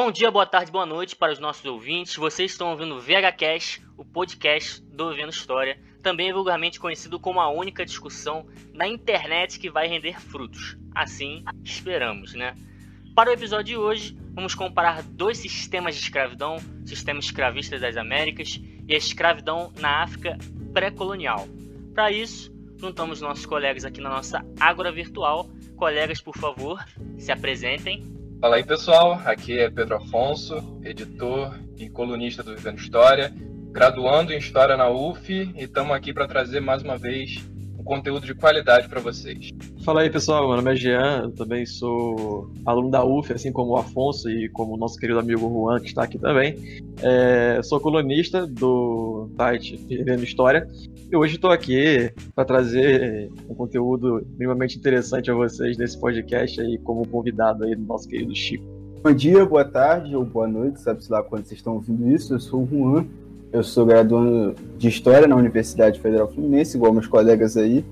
Bom dia, boa tarde, boa noite para os nossos ouvintes. Vocês estão ouvindo o VHCast, o podcast do Vendo História, também vulgarmente conhecido como a única discussão na internet que vai render frutos. Assim esperamos, né? Para o episódio de hoje, vamos comparar dois sistemas de escravidão, o sistema escravista das Américas e a escravidão na África pré-colonial. Para isso, juntamos nossos colegas aqui na nossa Ágora Virtual. Colegas, por favor, se apresentem. Fala aí pessoal, aqui é Pedro Afonso, editor e colunista do Vivendo História, graduando em História na UF e estamos aqui para trazer mais uma vez conteúdo de qualidade para vocês. Fala aí pessoal, meu nome é Jean, eu também sou aluno da UF, assim como o Afonso e como o nosso querido amigo Juan, que está aqui também. É, sou colunista do site Vivendo História e hoje estou aqui para trazer um conteúdo minimamente interessante a vocês nesse podcast aí, como convidado aí do nosso querido Chico. Bom dia, boa tarde ou boa noite, sabe-se lá quando vocês estão ouvindo isso. Eu sou o Juan, eu sou graduando de História na Universidade Federal Fluminense, igual meus colegas aí.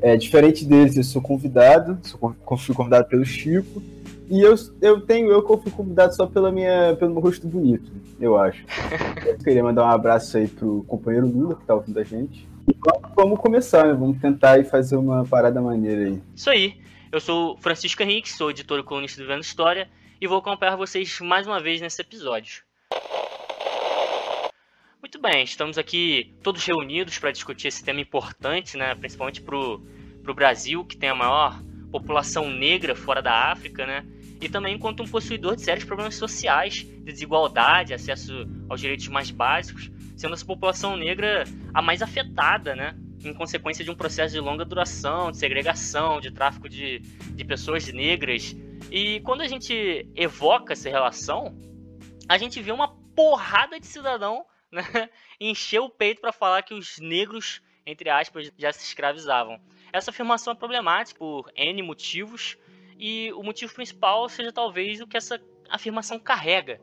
É, diferente deles, eu sou convidado, sou, fui convidado pelo Chico, e eu, eu tenho eu que fui convidado só pela minha, pelo meu rosto bonito, eu acho. eu queria mandar um abraço aí pro companheiro Lula, que tá ouvindo a gente. E vamos começar, né? Vamos tentar aí fazer uma parada maneira aí. Isso aí. Eu sou Francisco Henrique, sou editor e colunista do Vendo História, e vou acompanhar vocês mais uma vez nesse episódio. Muito bem, estamos aqui todos reunidos para discutir esse tema importante, né? principalmente para o Brasil, que tem a maior população negra fora da África, né? e também enquanto um possuidor de sérios problemas sociais, de desigualdade, acesso aos direitos mais básicos, sendo essa população negra a mais afetada, né? em consequência de um processo de longa duração, de segregação, de tráfico de, de pessoas negras. E quando a gente evoca essa relação, a gente vê uma porrada de cidadão né, encheu o peito para falar que os negros, entre aspas, já se escravizavam. Essa afirmação é problemática por N motivos, e o motivo principal seja talvez o que essa afirmação carrega.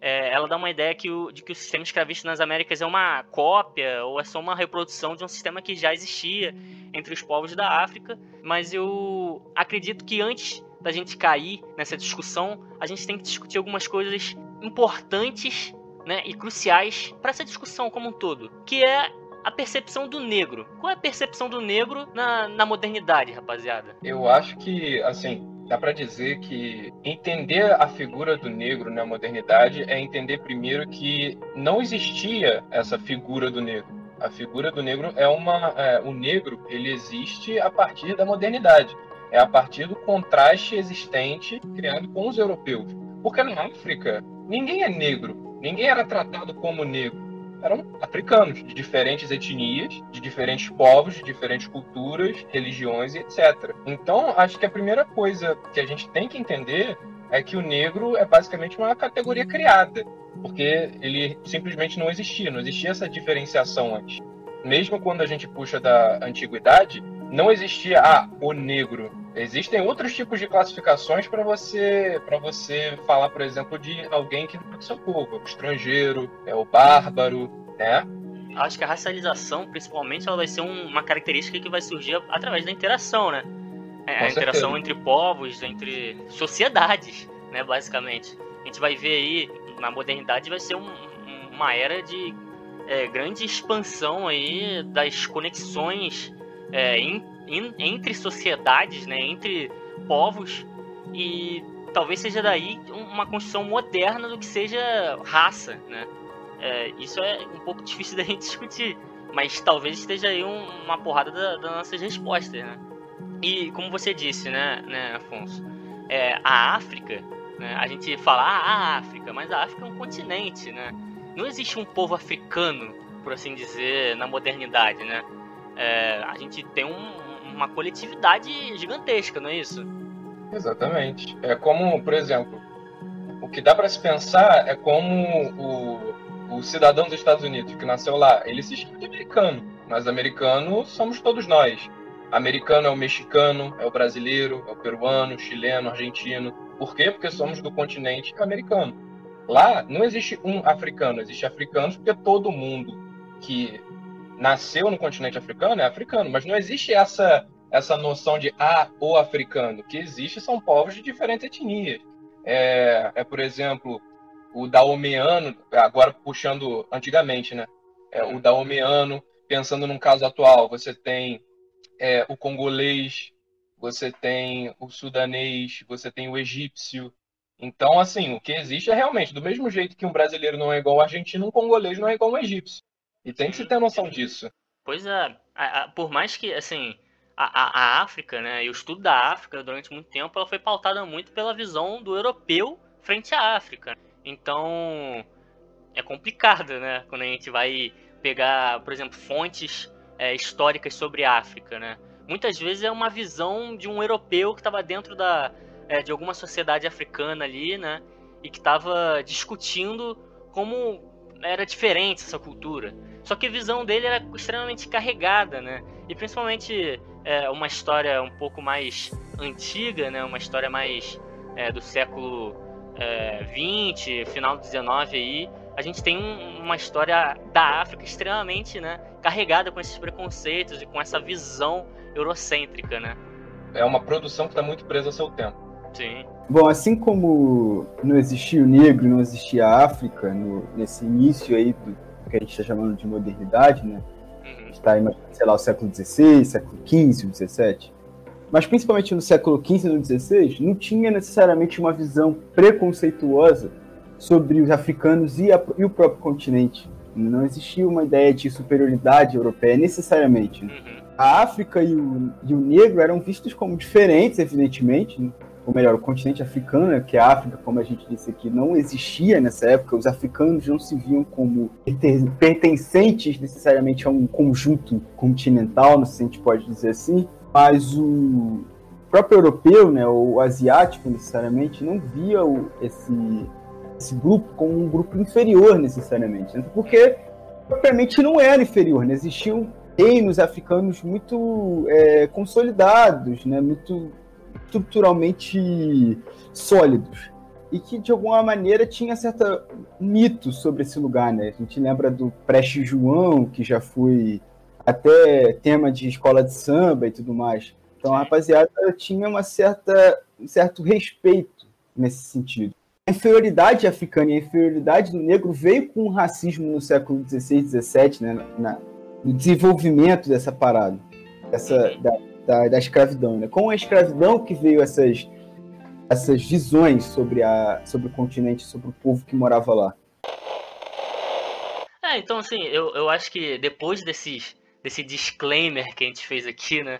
É, ela dá uma ideia que o, de que o sistema escravista nas Américas é uma cópia ou é só uma reprodução de um sistema que já existia entre os povos da África, mas eu acredito que antes da gente cair nessa discussão, a gente tem que discutir algumas coisas importantes né, e cruciais para essa discussão como um todo, que é a percepção do negro. Qual é a percepção do negro na, na modernidade, rapaziada? Eu acho que, assim, dá para dizer que entender a figura do negro na modernidade é entender primeiro que não existia essa figura do negro. A figura do negro é uma, é, o negro ele existe a partir da modernidade, é a partir do contraste existente criado com os europeus. Porque na África ninguém é negro, ninguém era tratado como negro. Eram africanos, de diferentes etnias, de diferentes povos, de diferentes culturas, religiões e etc. Então, acho que a primeira coisa que a gente tem que entender é que o negro é basicamente uma categoria criada, porque ele simplesmente não existia, não existia essa diferenciação antes. Mesmo quando a gente puxa da antiguidade, não existia ah, o negro. Existem outros tipos de classificações para você para você falar, por exemplo, de alguém que não é do seu povo, o estrangeiro, é o bárbaro, né? Acho que a racialização, principalmente, ela vai ser um, uma característica que vai surgir através da interação, né? É, a interação entre povos, entre sociedades, né, basicamente. A gente vai ver aí, na modernidade, vai ser um, uma era de é, grande expansão aí das conexões é, in, in, entre sociedades, né, entre povos, e talvez seja daí uma construção moderna do que seja raça, né? É, isso é um pouco difícil da gente discutir, mas talvez esteja aí um, uma porrada da, das nossas respostas, né? E como você disse, né, né Afonso, é, a África, né, a gente fala ah, a África, mas a África é um continente, né? Não existe um povo africano, por assim dizer, na modernidade, né? É, a gente tem um, uma coletividade gigantesca, não é isso? Exatamente. É como, por exemplo, o que dá para se pensar é como o, o cidadão dos Estados Unidos que nasceu lá, ele se chama de americano, mas americano somos todos nós. Americano é o mexicano, é o brasileiro, é o peruano, chileno, argentino. Por quê? Porque somos do continente americano. Lá não existe um africano, existe africanos porque todo mundo que nasceu no continente africano é africano, mas não existe essa essa noção de ah, o africano. O que existe são povos de diferentes etnias. é, é por exemplo, o daomeano, agora puxando antigamente, né? É, o daomeano, pensando num caso atual, você tem é, o congolês, você tem o sudanês, você tem o egípcio. Então, assim, o que existe é realmente, do mesmo jeito que um brasileiro não é igual ao argentino, um congolês não é igual ao egípcio. E tem que se ter noção disso. Pois é, a, a, por mais que, assim, a, a, África, né, e o estudo da África durante muito tempo, ela foi pautada muito pela visão do europeu frente à África. Então, é complicado, né, quando a gente vai pegar, por exemplo, fontes é, históricas sobre a África, né. Muitas vezes é uma visão de um europeu que estava dentro da, é, de alguma sociedade africana ali, né, e que estava discutindo como era diferente essa cultura. Só que a visão dele era extremamente carregada, né? E principalmente é, uma história um pouco mais antiga, né? Uma história mais é, do século é, 20, final do 19 aí. A gente tem um, uma história da África extremamente, né? Carregada com esses preconceitos e com essa visão eurocêntrica, né? É uma produção que está muito presa ao seu tempo. Sim. Bom, assim como não existia o negro, não existia a África no, nesse início aí do, que a gente está chamando de modernidade, né? Uhum. Está em, sei lá, o século XVI, século XV, XVII. Mas principalmente no século XV e no XVI, não tinha necessariamente uma visão preconceituosa sobre os africanos e, a, e o próprio continente. Não existia uma ideia de superioridade europeia necessariamente. Uhum. A África e o, e o negro eram vistos como diferentes, evidentemente, né? Ou melhor, o continente africano, né, que é a África, como a gente disse aqui, não existia nessa época, os africanos não se viam como pertencentes necessariamente a um conjunto continental, se a gente pode dizer assim, mas o próprio europeu, né, o asiático necessariamente, não via o, esse, esse grupo como um grupo inferior necessariamente, né, porque propriamente não era inferior, né, existiam reinos africanos muito é, consolidados, né, muito estruturalmente sólidos e que de alguma maneira tinha certo mito sobre esse lugar, né? A gente lembra do Preste João, que já foi até tema de escola de samba e tudo mais. Então a rapaziada tinha uma certa, um certo respeito nesse sentido. A inferioridade africana e a inferioridade do negro veio com o racismo no século XVI, XVII, né? Na, no desenvolvimento dessa parada, dessa, da, da, da escravidão. Né? Com a escravidão que veio essas, essas visões sobre, a, sobre o continente, sobre o povo que morava lá. É, então assim, eu, eu acho que depois desses, desse disclaimer que a gente fez aqui, né?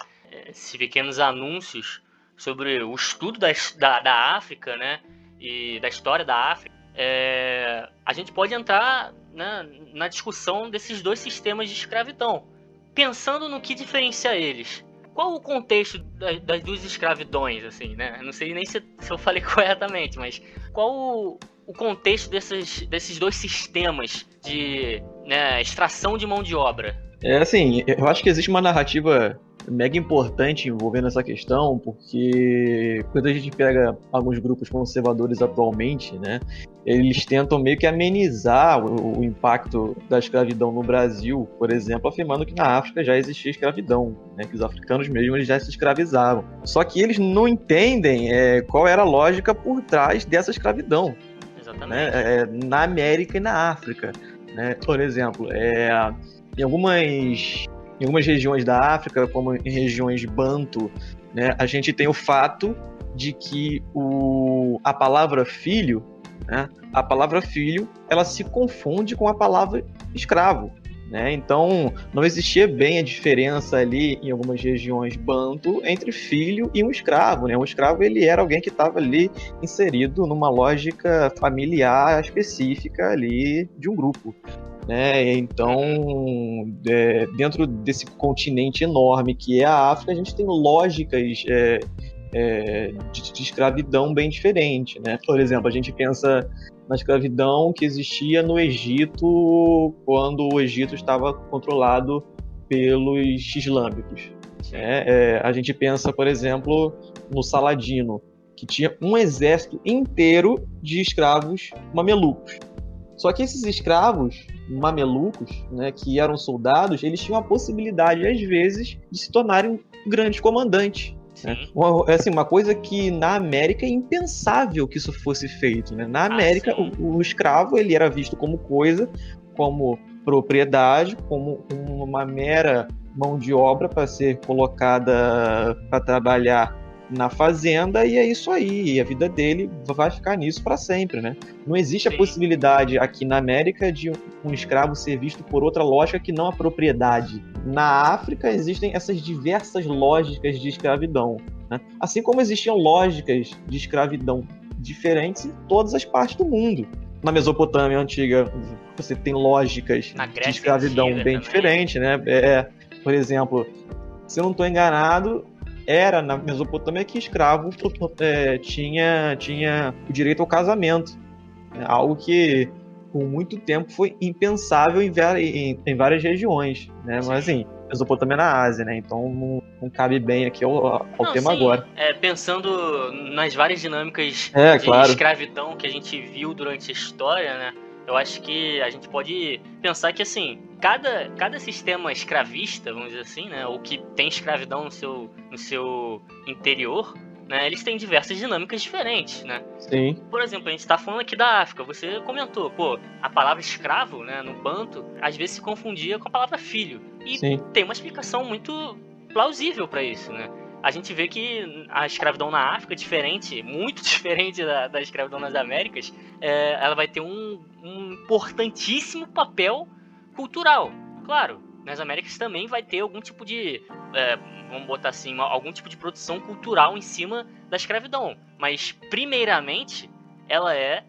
Esses pequenos anúncios sobre o estudo da, da, da África, né? E da história da África, é, a gente pode entrar né, na discussão desses dois sistemas de escravidão, pensando no que diferencia eles qual o contexto das, das duas escravidões, assim, né? Não sei nem se, se eu falei corretamente, mas qual o, o contexto desses, desses dois sistemas de né, extração de mão de obra? É assim, eu acho que existe uma narrativa mega importante envolvendo essa questão, porque quando a gente pega alguns grupos conservadores atualmente, né, eles tentam meio que amenizar o, o, impacto da escravidão no Brasil, por exemplo, afirmando que na África já existia escravidão, né, que os africanos mesmo eles já se escravizavam. Só que eles não entendem é, qual era a lógica por trás dessa escravidão. Né, é, na América e na África. Né? Por exemplo, é, em algumas em algumas regiões da África, como em regiões de Banto, né, a gente tem o fato de que o, a palavra filho, né, a palavra filho, ela se confunde com a palavra escravo. Né? Então, não existia bem a diferença ali em algumas regiões banto entre filho e um escravo. Né? Um escravo ele era alguém que estava ali inserido numa lógica familiar específica ali de um grupo. Né? Então, é, dentro desse continente enorme que é a África, a gente tem lógicas é, é, de, de, escravidão bem diferentes. Né? Por exemplo, a gente pensa na escravidão que existia no Egito quando o Egito estava controlado pelos islâmicos. Né? É, a gente pensa, por exemplo, no Saladino, que tinha um exército inteiro de escravos mamelucos. Só que esses escravos mamelucos, né, que eram soldados, eles tinham a possibilidade, às vezes, de se tornarem grandes comandantes. Né? Uma, assim, uma coisa que na América é impensável que isso fosse feito. Né? Na ah, América, ah, o, o, escravo ele era visto como coisa, como propriedade, como uma mera mão de obra para ser colocada para trabalhar na fazenda e é isso aí. E a vida dele vai ficar nisso para sempre, né? Não existe a possibilidade aqui na América de um escravo ser visto por outra lógica que não a propriedade. Na África existem essas diversas lógicas de escravidão, né? assim como existiam lógicas de escravidão diferentes em todas as partes do mundo. Na Mesopotâmia antiga, você tem lógicas de escravidão bem também. diferentes, né? É, por exemplo, se eu não estou enganado, era na Mesopotâmia que escravo é, tinha, tinha o direito ao casamento. Né? Algo que por muito tempo foi impensável em, em, em várias regiões. Né? Mas assim, Mesopotâmia é na Ásia, né? Então não, não cabe bem aqui ao, ao não, tema sim. agora. É, pensando nas várias dinâmicas é, de claro. escravidão que a gente viu durante a história, né? Eu acho que a gente pode pensar que assim, cada, cada sistema escravista, vamos dizer assim, né, ou que tem escravidão no seu, no seu interior, né, eles têm diversas dinâmicas diferentes, né? Sim. Por exemplo, a gente está falando aqui da África. Você comentou, pô, a palavra escravo, né, no banto, às vezes se confundia com a palavra filho. E Sim. tem uma explicação muito plausível para isso, né? A gente vê que a escravidão na África é diferente, muito diferente da, da escravidão nas Américas, é, ela vai ter um, um importantíssimo papel cultural. Claro, nas Américas também vai ter algum tipo de, é, vamos botar assim, algum tipo de produção cultural em cima da escravidão. Mas, primeiramente, ela é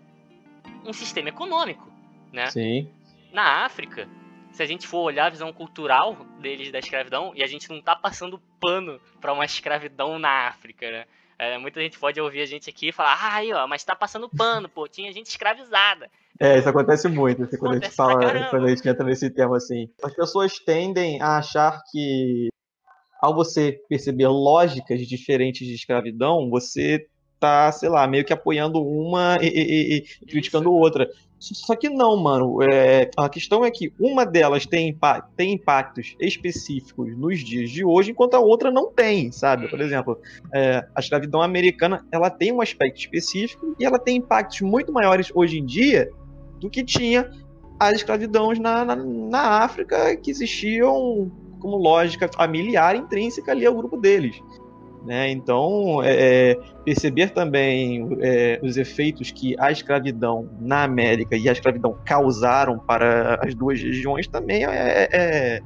um sistema econômico, né? Sim. Na África, se a gente for olhar a visão cultural deles da escravidão, e a gente não tá passando pano para uma escravidão na África, né? É, muita gente pode ouvir a gente aqui e falar, ah, aí, ó, mas tá passando pano, pô, tinha gente escravizada. É, isso acontece muito, assim, quando a gente fala, quando a gente entra nesse tema assim. As pessoas tendem a achar que ao você perceber lógicas diferentes de escravidão, você tá, sei lá, meio que apoiando uma e, e, e criticando outra. Só que não, mano. É, a questão é que uma delas tem, tem impactos específicos nos dias de hoje, enquanto a outra não tem, sabe? Por exemplo, é, a escravidão americana ela tem um aspecto específico e ela tem impactos muito maiores hoje em dia do que tinha as escravidões na, na, na África que existiam como lógica familiar intrínseca ali ao grupo deles. Né? Então, é, é, perceber também é, os efeitos que a escravidão na América e a escravidão causaram para as duas regiões também é, é, é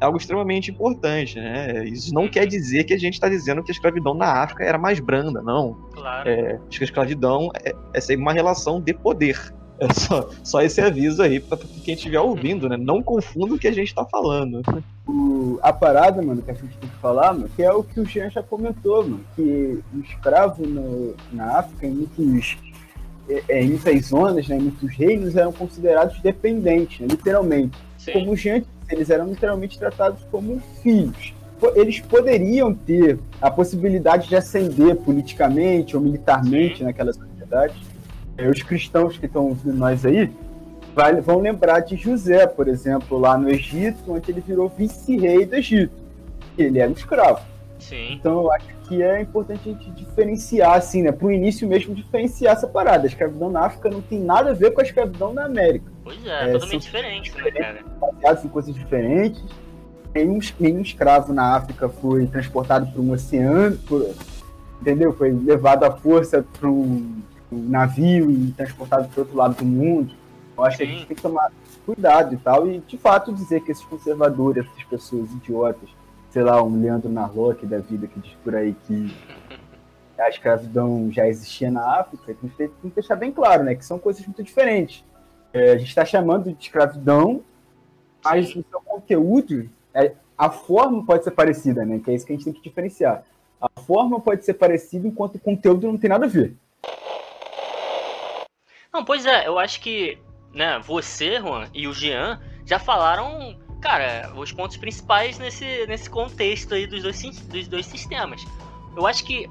algo extremamente importante. Né? Isso não quer dizer que a gente está dizendo que a escravidão na África era mais branda, não. Claro. É, acho que a escravidão é, é sempre uma relação de poder. É só, só esse aviso aí para quem estiver ouvindo, né? Não confunda o que a gente está falando. O, a parada, mano, que a gente tem que falar, mano, que é o que o Jean já comentou, mano, que o escravo no, na África, em muitos é, é, em muitas zonas, né, em muitos reinos, eram considerados dependentes, né, literalmente. Sim. Como o Jean eles eram literalmente tratados como filhos. Eles poderiam ter a possibilidade de ascender politicamente ou militarmente Sim. naquela sociedade, os cristãos que estão ouvindo nós aí vai, vão lembrar de José, por exemplo, lá no Egito, onde ele virou vice-rei do Egito. Ele era um escravo. Sim. Então eu acho que é importante a gente diferenciar, assim, né? Pro início mesmo, diferenciar essa parada. A escravidão na África não tem nada a ver com a escravidão na América. Pois é, é totalmente diferente, né, cara? Baseados em coisas diferentes. Nenhum, nenhum escravo na África foi transportado por um oceano, por, entendeu? Foi levado à força para um navio e transportado para outro lado do mundo. Eu acho Sim. que a gente tem que tomar cuidado e tal, e de fato dizer que esses conservadores, essas pessoas idiotas, sei lá, um Leandro Narlock da vida que diz por aí que a escravidão já existia na África, tem que, tem que deixar bem claro, né, que são coisas muito diferentes. É, a gente está chamando de escravidão, mas o seu conteúdo, é, a forma pode ser parecida, né, que é isso que a gente tem que diferenciar. A forma pode ser parecida, enquanto o conteúdo não tem nada a ver. Não, pois é, eu acho que né, você, Juan, e o Jean já falaram, cara, os pontos principais nesse, nesse contexto aí dos dois, dos dois sistemas. Eu acho que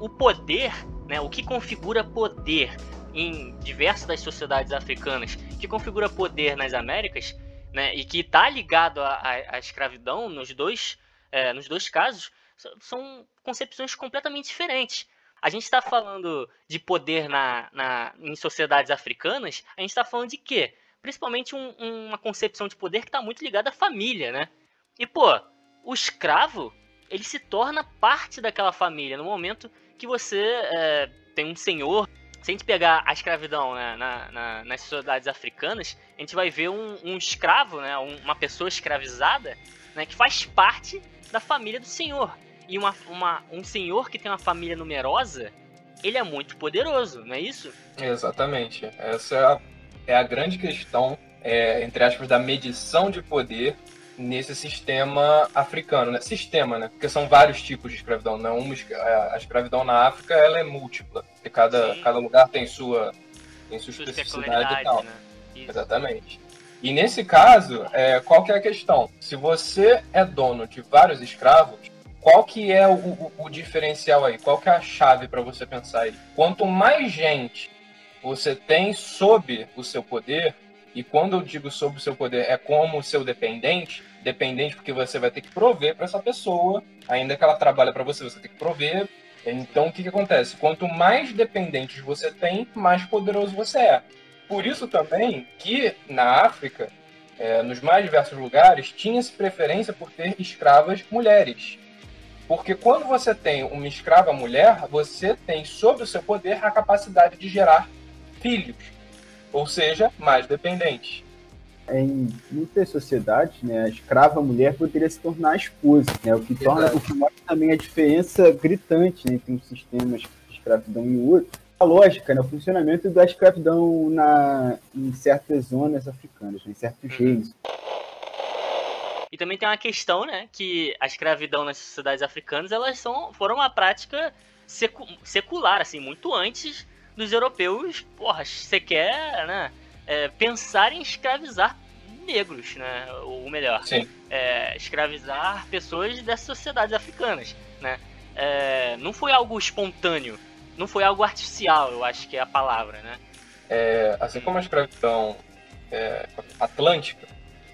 o poder, né, o que configura poder em diversas das sociedades africanas, que configura poder nas Américas, né, e que está ligado à, escravidão nos dois, é, nos dois casos, são concepções completamente diferentes. A gente está falando de poder na, na, em sociedades africanas, a gente está falando de quê? Principalmente um, uma concepção de poder que está muito ligada à família, né? E, pô, o escravo, ele se torna parte daquela família no momento que você é, tem um senhor. Se a gente pegar a escravidão né, na, na, nas sociedades africanas, a gente vai ver um, um escravo, né, uma pessoa escravizada, né, que faz parte da família do senhor e uma, uma, um senhor que tem uma família numerosa, ele é muito poderoso, não é isso? Exatamente. Essa é a, é a grande questão, é, entre aspas, da medição de poder nesse sistema africano, né? Sistema, né? Porque são vários tipos de escravidão, não uma a escravidão na África ela é múltipla, porque cada, cada lugar tem sua tem sua, sua especificidade e tal. Né? Exatamente. E nesse caso, é, qual que é a questão? Se você é dono de vários escravos, qual que é o, o, o diferencial aí? Qual que é a chave para você pensar aí? Quanto mais gente você tem sob o seu poder, e quando eu digo sob o seu poder, é como o seu dependente, dependente porque você vai ter que prover para essa pessoa, ainda que ela trabalhe para você, você tem que prover. Então, o que, que acontece? Quanto mais dependentes você tem, mais poderoso você é. Por isso também que na África, é, nos mais diversos lugares, tinha-se preferência por ter escravas mulheres. Porque quando você tem uma escrava mulher, você tem sob o seu poder a capacidade de gerar filhos, ou seja, mais dependentes. Em muitas sociedades, né, a escrava mulher poderia se tornar a esposa, né, o que torna, o que mostra também a diferença gritante né, entre um sistema de escravidão e o outro. A lógica, né, o funcionamento da escravidão na, em certas zonas africanas, né, em certos uhum. E também tem uma questão, né, que a escravidão nas sociedades africanas, elas são, foram uma prática secu secular, assim, muito antes dos europeus, porra, você quer, né, é, pensar em escravizar negros, né, ou melhor, é, escravizar pessoas dessas sociedades africanas, né. É, não foi algo espontâneo, não foi algo artificial, eu acho que é a palavra, né. É, assim como a escravidão é, atlântica,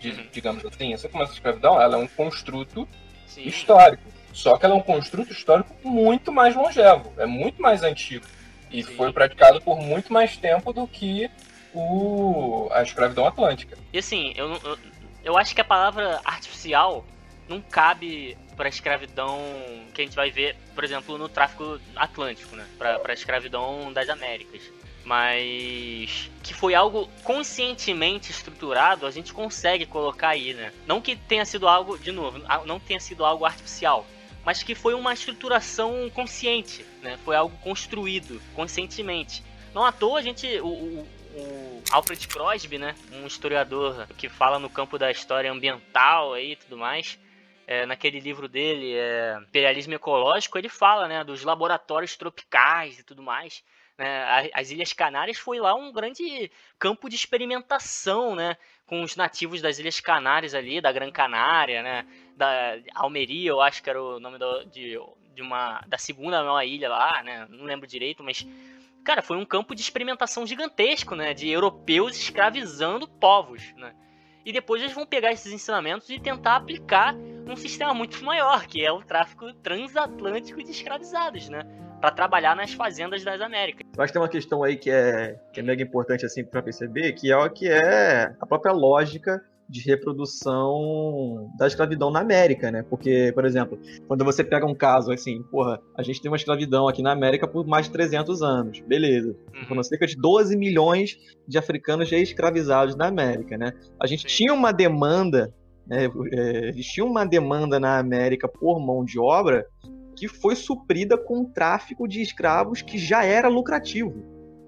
uhum. digamos assim, essa como essa escravidão, ela é um construto Sim. histórico. Só que ela é um construto histórico muito mais longevo, é muito mais antigo. E Sim. foi praticado por muito mais tempo do que o, a escravidão atlântica. E assim, eu, eu, eu acho que a palavra artificial não cabe para a escravidão que a gente vai ver, por exemplo, no tráfico atlântico, né? Para a escravidão das Américas mas que foi algo conscientemente estruturado, a gente consegue colocar aí, né? Não que tenha sido algo, de novo, não tenha sido algo artificial, mas que foi uma estruturação consciente, né? Foi algo construído conscientemente. Não à toa a gente, o, o, o Alfred Crosby, né? Um historiador que fala no campo da história ambiental e tudo mais, é, naquele livro dele, é, Imperialismo Ecológico, ele fala, né? Dos laboratórios tropicais e tudo mais. Né? As Ilhas Canárias foi lá um grande campo de experimentação, né? Com os nativos das Ilhas Canárias ali, da Gran Canária, né? Da Almeria, eu acho que era o nome do, de, de uma da segunda maior ilha lá, né? Não lembro direito, mas cara, foi um campo de experimentação gigantesco, né? De europeus escravizando povos, né? E depois eles vão pegar esses ensinamentos e tentar aplicar num sistema muito maior, que é o tráfico transatlântico de escravizados, né? Para trabalhar nas fazendas das Américas. Eu acho que tem uma questão aí que é, que é mega importante assim para perceber, que é o que é a própria lógica de reprodução da escravidão na América, né? Porque, por exemplo, quando você pega um caso assim, porra, a gente tem uma escravidão aqui na América por mais de 300 anos, beleza. Uhum. Foram cerca de 12 milhões de africanos já escravizados na América, né? A gente Sim. tinha uma demanda, né? É, existia uma demanda na América por mão de obra que foi suprida com o tráfico de escravos que já era lucrativo.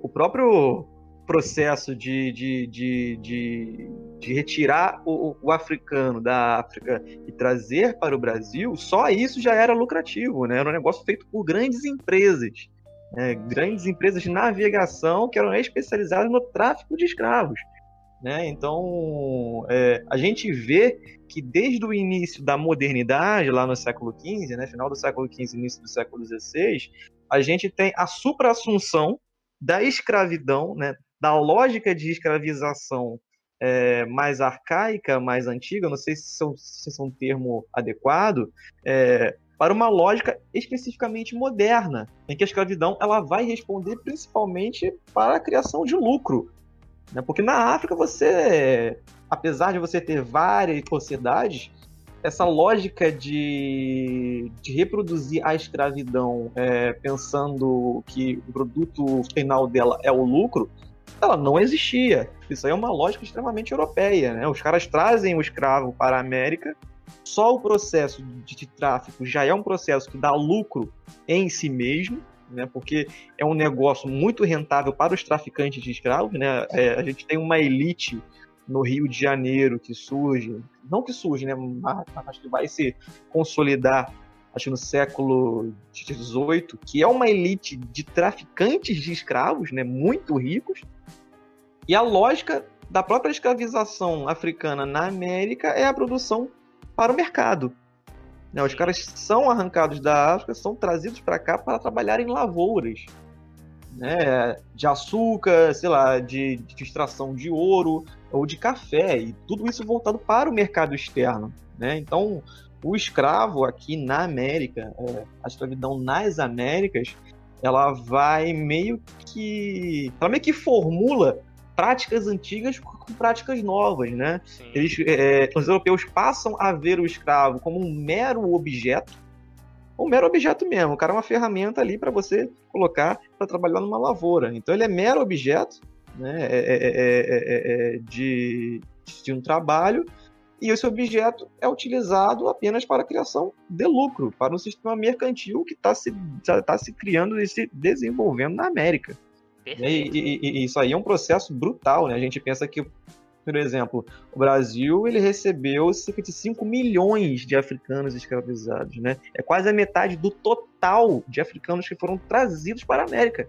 O próprio processo de, de, de, de, de retirar o, o, africano da África e trazer para o Brasil, só isso já era lucrativo, né? Era um negócio feito por grandes empresas, né? grandes empresas de navegação que eram especializadas no tráfico de escravos. Né? Então, é, a gente vê que desde o início da modernidade, lá no século XV, né, final do século XV, início do século XVI, a gente tem a supra-assunção da escravidão, né, da lógica de escravização é, mais arcaica, mais antiga, não sei se, são, se é um termo adequado, é, para uma lógica especificamente moderna, em que a escravidão ela vai responder principalmente para a criação de lucro. Né? Porque na África você, apesar de você ter várias sociedades, essa lógica de, de reproduzir a escravidão é, pensando que o produto final dela é o lucro, ela não existia. Isso aí é uma lógica extremamente europeia. Né? Os caras trazem o escravo para a América, só o processo de, de tráfico já é um processo que dá lucro em si mesmo, né? porque é um negócio muito rentável para os traficantes de escravos. Né? É, a gente tem uma elite no Rio de Janeiro que surge, não que surge, né, mas acho que vai se consolidar acho no século XVIII, que é uma elite de traficantes de escravos, né, muito ricos, e a lógica da própria escravização africana na América é a produção para o mercado. Né, os caras são arrancados da África, são trazidos para cá para trabalhar em lavouras né, de açúcar, sei lá, de, de extração de ouro ou de café, e tudo isso voltado para o mercado externo. Né? Então, o escravo aqui na América, é, a escravidão nas Américas, ela vai meio que. Ela meio que formula práticas antigas com práticas novas, né? Eles, é, os europeus passam a ver o escravo como um mero objeto, um mero objeto mesmo. O cara é uma ferramenta ali para você colocar para trabalhar numa lavoura. Então ele é mero objeto né, é, é, é, de, de um trabalho e esse objeto é utilizado apenas para a criação de lucro, para um sistema mercantil que está se, tá se criando e se desenvolvendo na América. E, e, e, isso aí é um processo brutal, né? A gente pensa que por exemplo, o Brasil ele recebeu cerca de 5 milhões de africanos escravizados, né? É quase a metade do total de africanos que foram trazidos para a América.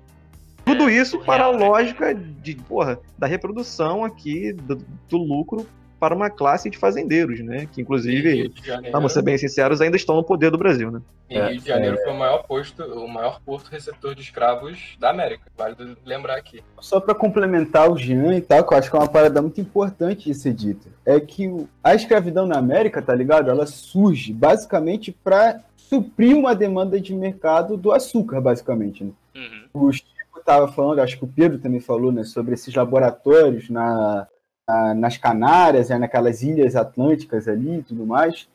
Tudo é, isso para a né? lógica de, porra, da reprodução aqui do, do lucro para uma classe de fazendeiros, né? Que inclusive, vamos ser bem sinceros, ainda estão no poder do Brasil, né? E é, Rio de Janeiro é... foi o maior posto, o maior porto receptor de escravos da América. Vale lembrar aqui. Só para complementar o Jean e tal, que eu acho que é uma parada muito importante de ser dita, é que a escravidão na América, tá ligado? Ela surge basicamente para suprir uma demanda de mercado do açúcar, basicamente. Né? Uhum. O Chico estava falando, acho que o Pedro também falou, né, sobre esses laboratórios na nas Canárias, né, naquelas ilhas atlânticas ali e tudo mais.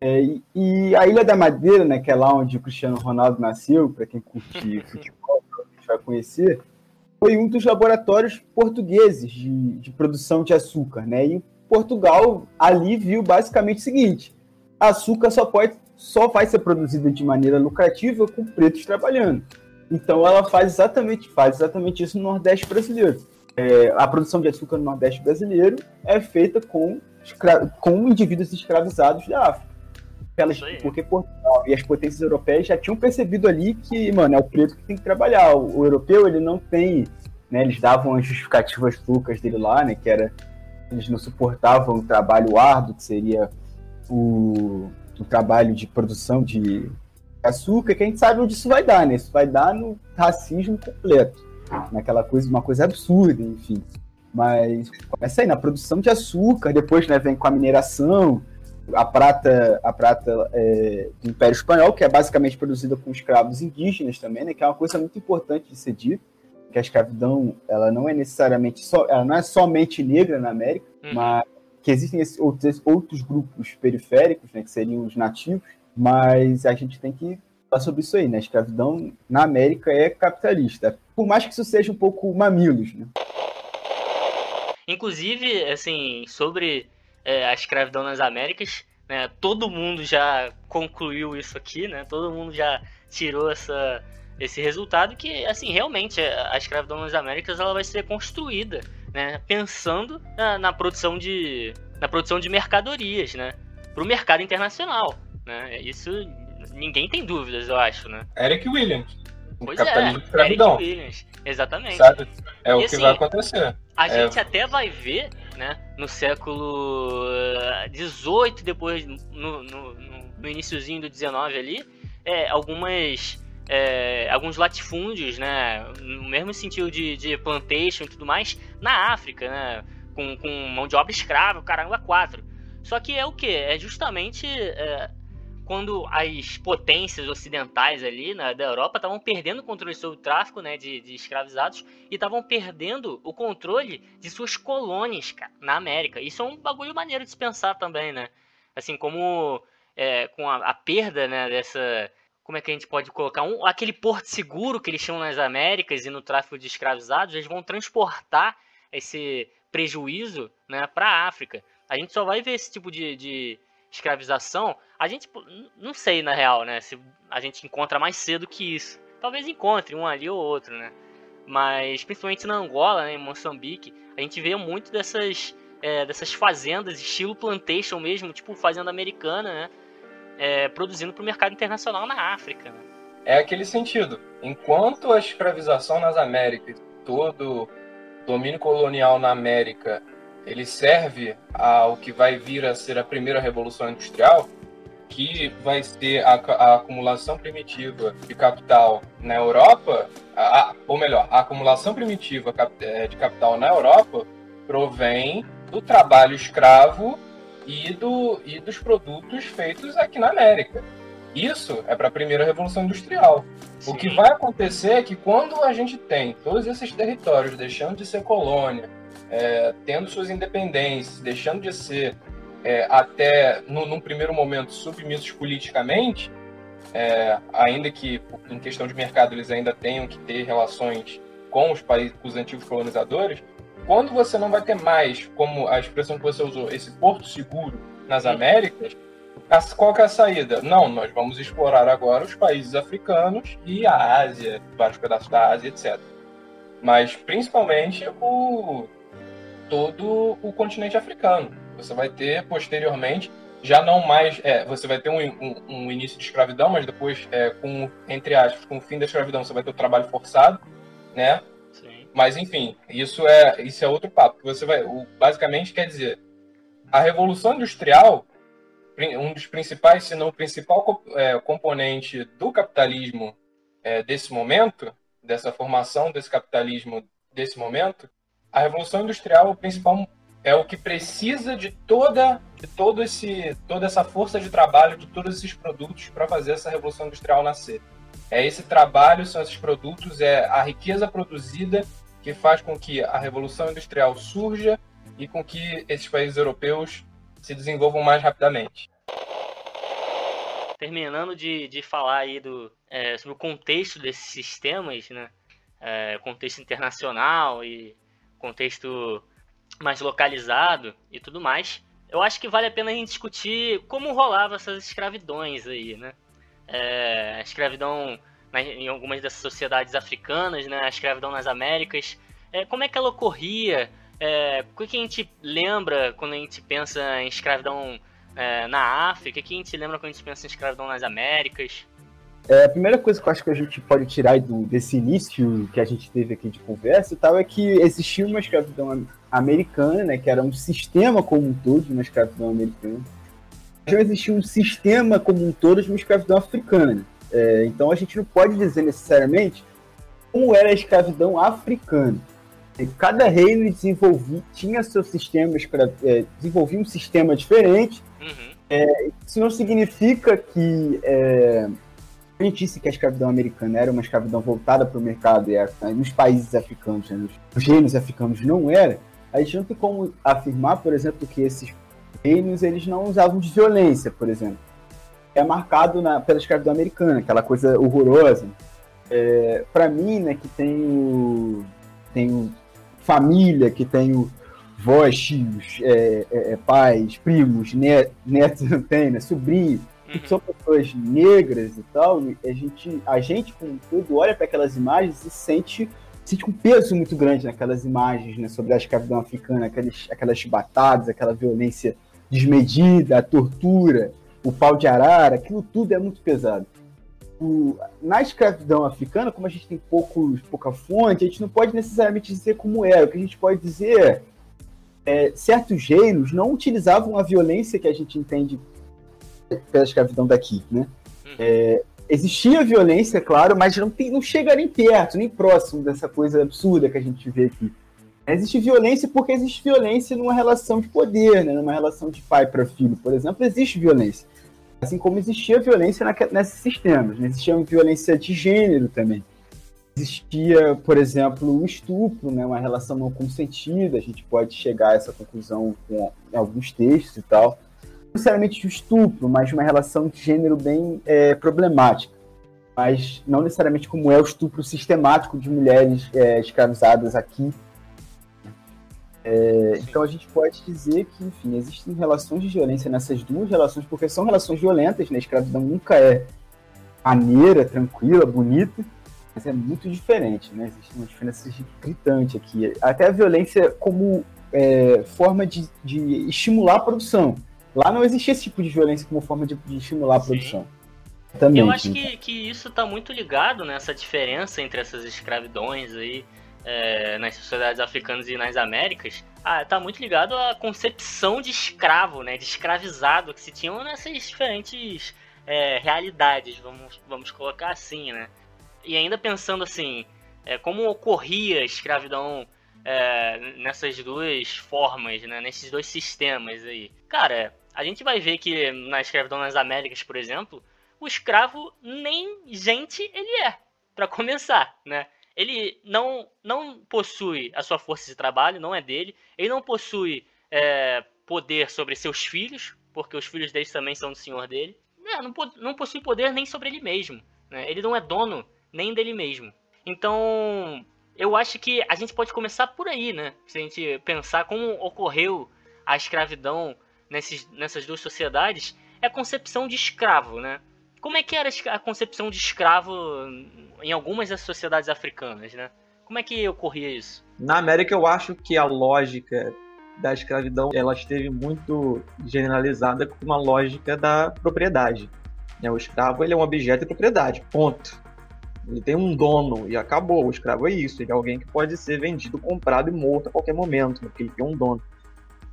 É, e, e, a Ilha da Madeira, né, que é lá onde o Cristiano Ronaldo nasceu, para quem curte futebol, vai conhecer, foi um dos laboratórios portugueses de, de, produção de açúcar. Né? E Portugal ali viu basicamente o seguinte: açúcar só, pode, só vai ser produzido de maneira lucrativa com pretos trabalhando. Então ela faz exatamente, faz exatamente isso no Nordeste brasileiro é, a produção de açúcar no Nordeste brasileiro é feita com, com indivíduos escravizados da África. Elas, porque Portugal e as potências europeias já tinham percebido ali que, mano, é o preto que tem que trabalhar. O, o europeu, ele não tem, né, eles davam as justificativas loucas dele lá, né, que era, eles não suportavam o trabalho árduo, que seria o, o trabalho de produção de açúcar, que a gente sabe onde isso vai dar, né, isso vai dar no racismo completo naquela coisa, uma coisa absurda, enfim. Mas começa aí na produção de açúcar, depois né, vem com a mineração, a prata, a prata é, do Império Espanhol, que é basicamente produzida com escravos indígenas também, né, que é uma coisa muito importante de ser dito, que a escravidão ela não é necessariamente só, ela não é somente negra na América, uhum. mas que existem esses outros, outros grupos periféricos, né, que seriam os nativos, mas a gente tem que falar sobre isso aí, né? A escravidão na América é capitalista. Por mais que isso seja um pouco mamilos, né? Inclusive, assim, sobre é, a escravidão nas Américas, né? Todo mundo já concluiu isso aqui, né? Todo mundo já tirou essa, esse resultado que, assim, realmente a escravidão nas Américas ela vai ser construída, né? Pensando na, na produção de na produção de mercadorias, né? Para o mercado internacional, né? Isso ninguém tem dúvidas, eu acho, né? Eric Williams. Pois capitalismo é, escravidão. Eric Williams, exatamente. Sabe? É e o assim, que vai acontecer. A é... gente até vai ver, né, no século XVIII, depois no, no, no iníciozinho do XIX ali, é, algumas é, alguns latifúndios, né, no mesmo sentido de, de plantation e tudo mais, na África, né, com, com mão de obra escrava, caramba, quatro. Só que é o que? É justamente é, quando as potências ocidentais ali da Europa estavam perdendo o controle sobre o tráfico né, de, de escravizados e estavam perdendo o controle de suas colônias cara, na América. Isso é um bagulho maneiro de se pensar também, né? Assim como é, com a, a, perda né, dessa. Como é que a gente pode colocar? Um, aquele porto seguro que eles chamam nas Américas e no tráfico de escravizados, eles vão transportar esse prejuízo né, para a África. A gente só vai ver esse tipo de, de escravização, a gente não sei na real, né? Se a gente encontra mais cedo que isso. Talvez encontre um ali ou outro, né? Mas principalmente na Angola, né, em Moçambique, a gente vê muito dessas, é, dessas fazendas, estilo plantation mesmo, tipo fazenda americana, né? É, produzindo para o mercado internacional na África. Né? É aquele sentido. Enquanto a escravização nas Américas, todo domínio colonial na América ele serve ao que vai vir a ser a primeira revolução industrial, que vai ser a, a acumulação primitiva de capital na Europa, a, ou melhor, a acumulação primitiva é, de capital na Europa provém do trabalho escravo e, do, e dos produtos feitos aqui na América. Isso é para a primeira revolução industrial. Sim. O que vai acontecer é que quando a gente tem todos esses territórios deixando de ser colônia, é, tendo suas independências, deixando de ser é, até no, num primeiro momento submissos politicamente, é, ainda que em questão de mercado eles ainda tenham que ter relações com os países, com os antigos colonizadores, quando você não vai ter mais, como a expressão que você usou, esse porto seguro nas Américas, qual é a saída? Não, nós vamos explorar agora os países africanos e a Ásia, vários pedaços da Ásia, etc. Mas principalmente o, todo o continente africano. Você vai ter posteriormente já não mais é, você vai ter um, um, um, início de escravidão, mas depois é, com entre aspas com o fim da escravidão você vai ter o trabalho forçado, né? Sim. Mas enfim, isso é isso é outro papo. Você vai o, basicamente quer dizer a revolução industrial um dos principais, se não o principal é, componente do capitalismo é, desse momento, dessa formação desse capitalismo desse momento, a revolução industrial o principal é o que precisa de toda de todo esse toda essa força de trabalho de todos esses produtos para fazer essa revolução industrial nascer. É esse trabalho, são esses produtos, é a riqueza produzida que faz com que a revolução industrial surja e com que esses países europeus se desenvolvam mais rapidamente. Terminando de, de falar aí do, é, sobre o contexto desses sistemas, né? É, contexto internacional e contexto mais localizado e tudo mais, eu acho que vale a pena a gente discutir como rolava essas escravidões aí, né? É, a escravidão em algumas dessas sociedades africanas, né? A escravidão nas Américas, é, como é que ela ocorria? É, o que a gente lembra quando a gente pensa em escravidão é, na África? O que a gente lembra quando a gente pensa em escravidão nas Américas? É, a primeira coisa que eu acho que a gente pode tirar do, desse início que a gente teve aqui de conversa e tal é que existia uma escravidão americana, né, que era um sistema como um todo de uma escravidão americana. Já existia um sistema como um todo de uma escravidão africana. É, então a gente não pode dizer necessariamente como era a escravidão africana. Cada reino desenvolvia, tinha seu sistema, é, desenvolvia um sistema diferente. Uhum. É, isso não significa que é, a gente disse que a escravidão americana era uma escravidão voltada para o mercado e nos países africanos, né, nos reinos africanos não era, a gente não tem como afirmar, por exemplo, que esses reinos eles não usavam de violência, por exemplo. É marcado na, pela escravidão americana, aquela coisa horrorosa. É, para mim, né, que tenho, tenho família, que tenho vós, tios, é, é, é pais, primos, net, netos, não tem, né, sobrinho, uhum. são pessoas negras e tal, a gente, a gente como todo olha para aquelas imagens e sente, sente um peso muito grande naquelas imagens, né, sobre a escravidão africana, aquelas, aquelas chibatadas, aquela violência desmedida, a tortura, o pau de arara, aquilo tudo é muito pesado. O, na escravidão africana, como a gente tem pouco, pouca fonte, a gente não pode necessariamente dizer como era. O que a gente pode dizer é certos reinos não utilizavam a violência que a gente entende pela escravidão daqui, né? Uhum. É, existia violência, claro, mas não, tem, não chega nem perto, nem próximo dessa coisa absurda que a gente vê aqui. Existe violência porque existe violência numa relação de poder, né? numa relação de pai para filho, por exemplo, existe violência. Assim como existia violência na, nesses sistemas, né? existia violência de gênero também. Existia, por exemplo, o estupro, né? uma relação não consentida, a gente pode chegar a essa conclusão com alguns textos e tal. Necessariamente o estupro, mas uma relação de gênero bem é, problemática. Mas não necessariamente como é o estupro sistemático de mulheres é, escravizadas aqui é, então a gente pode dizer que, enfim, existem relações de violência nessas duas relações, porque são relações violentas, né? A escravidão nunca é maneira, tranquila, bonita, mas é muito diferente, né? Existe uma diferença gritante aqui. Até a violência como é, forma de, de, estimular a produção. Lá não existia esse tipo de violência como forma de, de estimular a produção. Também, Eu acho que, que isso está muito ligado nessa diferença entre essas escravidões aí é, nas sociedades africanas e nas Américas, ah, tá muito ligado à concepção de escravo, né, de escravizado que se tinham nessas diferentes é, realidades, vamos, vamos colocar assim, né. E ainda pensando assim, é, como ocorria a escravidão é, nessas duas formas, né, nesses dois sistemas aí. Cara, a gente vai ver que na escravidão nas Américas, por exemplo, o escravo nem gente ele é, para começar, né? ele não, não possui a sua força de trabalho, não é dele. Ele não possui é, poder sobre seus filhos, porque os filhos deles também são do senhor dele. É, não, não possui poder nem sobre ele mesmo. Né? Ele não é dono nem dele mesmo. Então, eu acho que a gente pode começar por aí, né? Se a gente pensar como ocorreu a escravidão nesses, nessas duas sociedades, é a concepção de escravo, né? Como é que era a concepção de escravo em algumas das sociedades africanas, né? Como é que ocorria isso? Na América, eu acho que a lógica da escravidão ela esteve muito generalizada com uma lógica da propriedade. Né? O escravo ele é um objeto de propriedade, ponto. Ele tem um dono e acabou. O escravo é isso. Ele é alguém que pode ser vendido, comprado e morto a qualquer momento, porque ele tem um dono.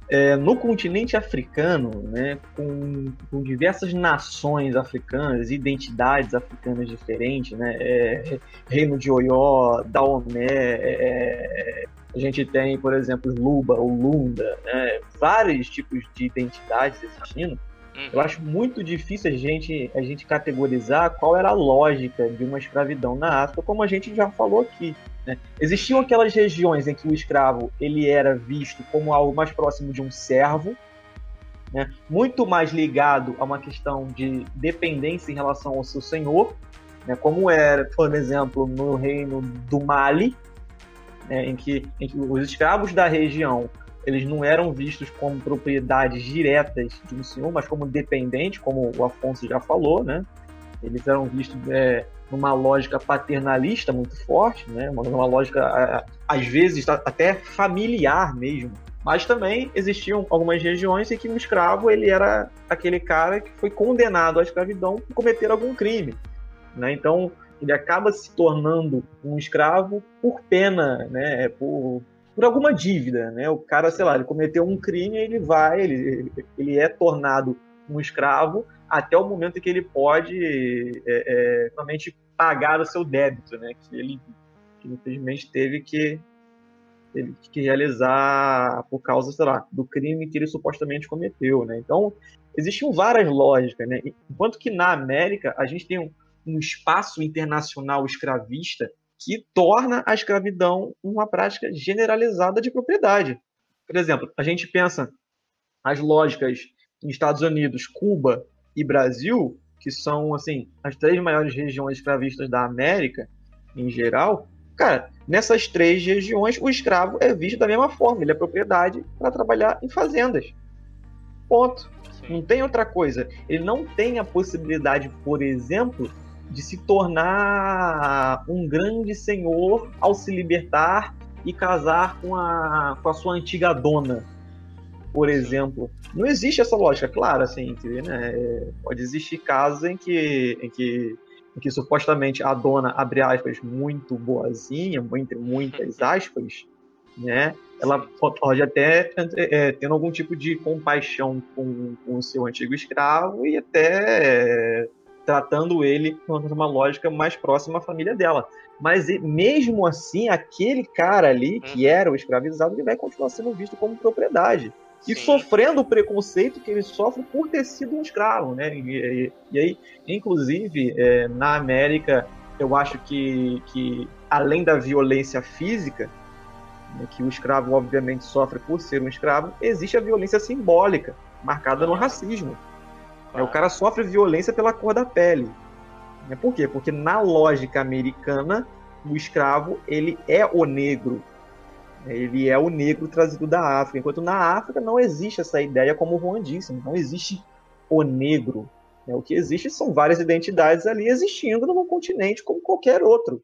É, no continente africano, né, com, com, diversas nações africanas, identidades africanas diferentes, né, é, Reino de Oió, Daomé, é, a gente tem, por exemplo, Luba ou Lunda, né, vários tipos de identidades existindo. Uhum. Eu acho muito difícil a gente, a gente categorizar qual era a lógica de uma escravidão na África, como a gente já falou aqui. Né? Existiam aquelas regiões em que o escravo ele era visto como algo mais próximo de um servo, né? muito mais ligado a uma questão de dependência em relação ao seu senhor, né? como era, por exemplo, no reino do Mali, né? em, que, em que os escravos da região eles não eram vistos como propriedades diretas de um senhor, mas como dependentes, como o Afonso já falou, né? Eles eram vistos é, numa lógica paternalista muito forte, né? Uma lógica às vezes até familiar mesmo. Mas também existiam algumas regiões em que o escravo ele era aquele cara que foi condenado à escravidão por cometer algum crime, né? Então ele acaba se tornando um escravo por pena, né? Por, por alguma dívida, né? O cara, sei lá, ele cometeu um crime, ele vai, ele, ele é tornado um escravo até o momento em que ele pode é, é, realmente pagar o seu débito, né? Que ele que, infelizmente teve que, teve que realizar por causa, sei lá, do crime que ele supostamente cometeu, né? Então, existiam várias lógicas, né? Enquanto que na América a gente tem um, um espaço internacional escravista que torna a escravidão uma prática generalizada de propriedade. Por exemplo, a gente pensa as lógicas em Estados Unidos, Cuba e Brasil, que são assim as três maiores regiões escravistas da América em geral, cara, nessas três regiões o escravo é visto da mesma forma, ele é propriedade para trabalhar em fazendas. Ponto. Não tem outra coisa. Ele não tem a possibilidade, por exemplo, de se tornar um grande senhor ao se libertar e casar com a, com a sua antiga dona, por exemplo. Não existe essa lógica, claro, assim, que, né, pode existir casos em que, em que, em que supostamente a dona, abre aspas, muito boazinha, entre muitas aspas, né, ela pode até é, tendo algum tipo de compaixão com, com o seu antigo escravo e até é, tratando ele numa lógica mais próxima à família dela. Mas mesmo assim, aquele cara ali, que uhum. era o escravizado, ele vai continuar sendo visto como propriedade. E sofrendo o preconceito que ele sofre por ter sido um escravo, né? E, e, e aí, inclusive, é, na América, eu acho que, que além da violência física, né, que o escravo obviamente sofre por ser um escravo, existe a violência simbólica, marcada no racismo. É, o cara sofre violência pela cor da pele. É, por quê? Porque na lógica americana, o escravo ele é o negro, ele é o negro trazido da África, enquanto na África não existe essa ideia, como o Juan disse, não existe o negro. Né? O que existe são várias identidades ali existindo num continente como qualquer outro.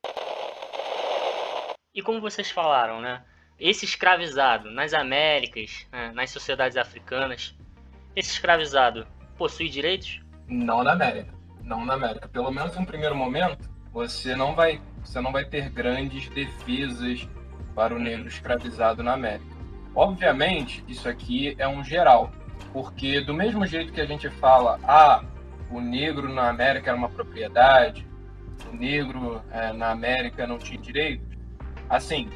E como vocês falaram, né? Esse escravizado nas Américas, né? nas sociedades africanas, esse escravizado possui direitos? Não na América. Não na América. Pelo menos em um primeiro momento, você não vai, você não vai ter grandes defesas para o negro escravizado na América. Obviamente, isso aqui é um geral, porque do mesmo jeito que a gente fala, ah, o negro na América era uma propriedade, o negro é, na América não tinha direitos, assim,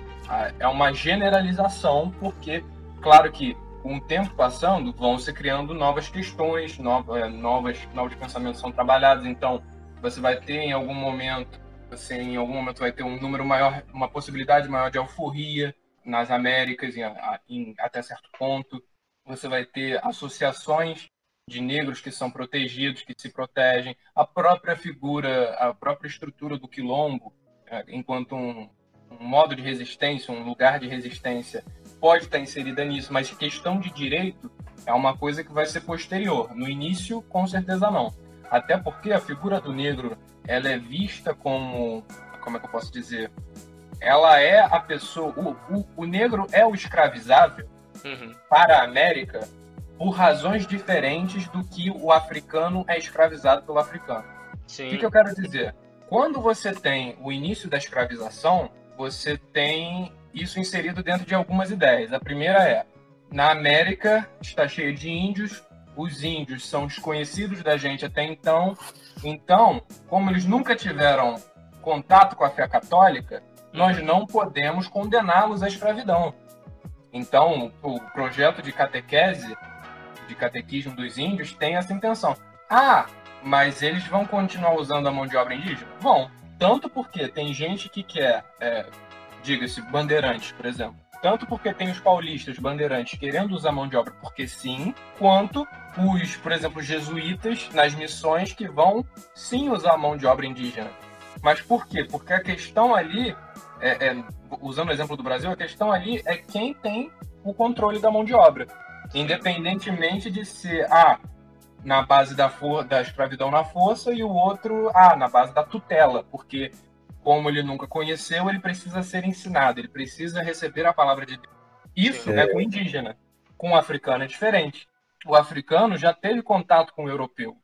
é uma generalização, porque, claro que com o tempo passando, vão se criando novas questões, novas, é, novas, novos pensamentos são trabalhados, então você vai ter em algum momento você em algum momento vai ter um número maior, uma possibilidade maior de alforria nas Américas, em, em, até certo ponto. Você vai ter associações de negros que são protegidos, que se protegem. A própria figura, a própria estrutura do quilombo, é, enquanto um, um modo de resistência, um lugar de resistência, pode estar inserida nisso, mas questão de direito é uma coisa que vai ser posterior. No início, com certeza não. Até porque a figura do negro ela é vista como. Como é que eu posso dizer? Ela é a pessoa. O, o, o negro é o escravizável uhum. para a América por razões diferentes do que o africano é escravizado pelo africano. Sim. O que, que eu quero dizer? Quando você tem o início da escravização, você tem isso inserido dentro de algumas ideias. A primeira é: na América está cheio de índios, os índios são desconhecidos da gente até então. Então, como eles nunca tiveram contato com a fé católica, nós não podemos condená-los à escravidão. Então, o projeto de catequese, de catequismo dos índios, tem essa intenção. Ah, mas eles vão continuar usando a mão de obra indígena? Vão. Tanto porque tem gente que quer, é, diga-se, bandeirantes, por exemplo. Tanto porque tem os paulistas bandeirantes querendo usar mão de obra porque sim, quanto os, por exemplo, jesuítas nas missões que vão sim usar a mão de obra indígena. Mas por quê? Porque a questão ali, é, é, usando o exemplo do Brasil, a questão ali é quem tem o controle da mão de obra. Independentemente de ser, ah, na base da, for da escravidão na força e o outro, ah, na base da tutela, porque como ele nunca conheceu, ele precisa ser ensinado, ele precisa receber a palavra de Deus. Isso é, é com o indígena. Com o africano é diferente o africano já teve contato com o europeu.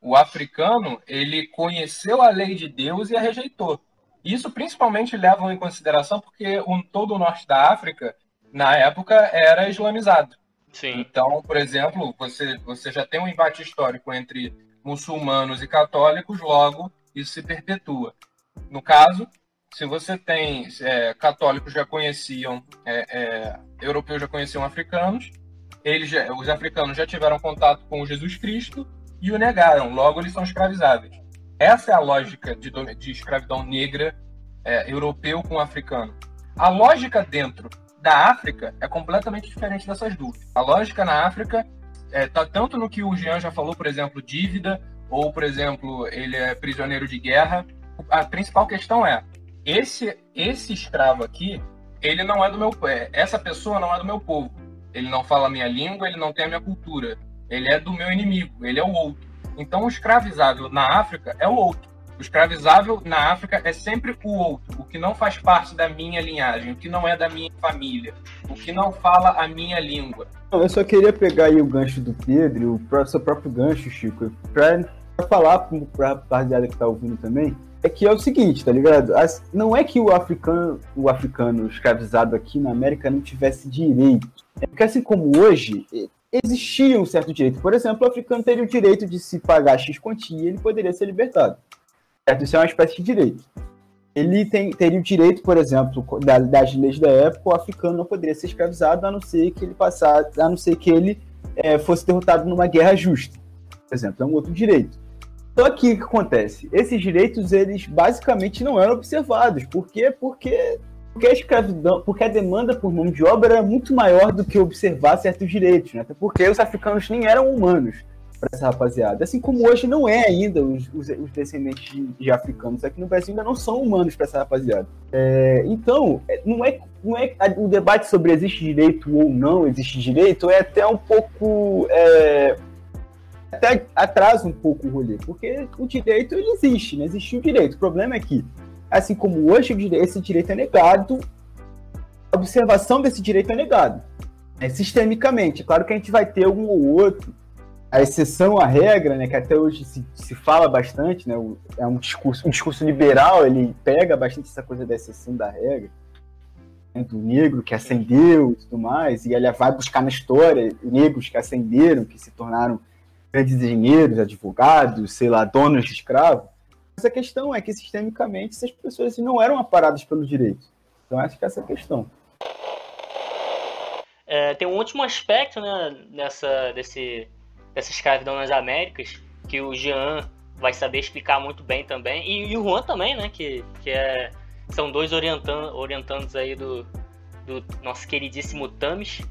O africano, ele conheceu a lei de Deus e a rejeitou. Isso principalmente leva em consideração porque um, todo o norte da África, na época, era islamizado. Sim. Então, por exemplo, você, você já tem um embate histórico entre muçulmanos e católicos, logo isso se perpetua. No caso, se você tem é, católicos já conheciam, é, é, europeus já conheciam africanos, eles já, os africanos já tiveram contato com Jesus Cristo e o negaram, logo eles são escravizáveis. Essa é a lógica de, de escravidão negra é, europeu com africano. A lógica dentro da África é completamente diferente dessas duas. A lógica na África está é, tanto no que o Jean já falou, por exemplo, dívida, ou, por exemplo, ele é prisioneiro de guerra. A principal questão é, esse, esse escravo aqui, ele não é do meu é, essa pessoa não é do meu povo ele não fala a minha língua, ele não tem a minha cultura. Ele é do meu inimigo, ele é o outro. Então, o escravizável na África é o outro. O escravizável na África é sempre o outro, o que não faz parte da minha linhagem, o que não é da minha família, o que não fala a minha língua. Eu só queria pegar aí o gancho do Pedro, o seu próprio gancho, Chico, para falar para a rapaziada que está ouvindo também, é que é o seguinte, tá ligado? As, não é que o africano, o africano escravizado aqui na América não tivesse direito. É porque assim como hoje, existia um certo direito. Por exemplo, o africano teria o direito de se pagar X quantia e ele poderia ser libertado. Certo? Isso é uma espécie de direito. ele tem, teria o direito, por exemplo, da, das leis da época, o africano não poderia ser escravizado a não ser que ele passasse, a não ser que ele é, fosse derrotado numa guerra justa. Por exemplo, é um outro direito. Só que o que acontece? Esses direitos, eles basicamente não eram observados. Por quê? Porque, porque a escravidão, porque a demanda por mão de obra era muito maior do que observar certos direitos, né? Até porque os africanos nem eram humanos para essa rapaziada. Assim como hoje não é ainda os, os, os descendentes de, de, africanos aqui no Brasil ainda não são humanos para essa rapaziada. É, então, é, não é, não é o debate sobre existe direito ou não existe direito é até um pouco é, até atrasa um pouco o rolê, porque o direito ele existe, né? Existe o direito. O problema é que, assim como hoje esse direito é negado, a observação desse direito é negado. É, sistemicamente. Claro que a gente vai ter um ou outro, a exceção à regra, né? Que até hoje se, se fala bastante, né? É um discurso, um discurso liberal, ele pega bastante essa coisa da exceção da regra né, do negro que ascendeu e tudo mais, e ele vai buscar na história negros que ascenderam, que se tornaram grandes engenheiros, advogados, sei lá, donos de escravo. Mas a questão é que, sistemicamente, essas pessoas não eram aparadas pelo direito. Então, acho que essa é a questão. É, tem um último aspecto né, nessa, desse, dessa escravidão nas Américas, que o Jean vai saber explicar muito bem também, e, e o Juan também, né, que, que é, são dois orientan, orientandos aí do, do nosso queridíssimo Tamis,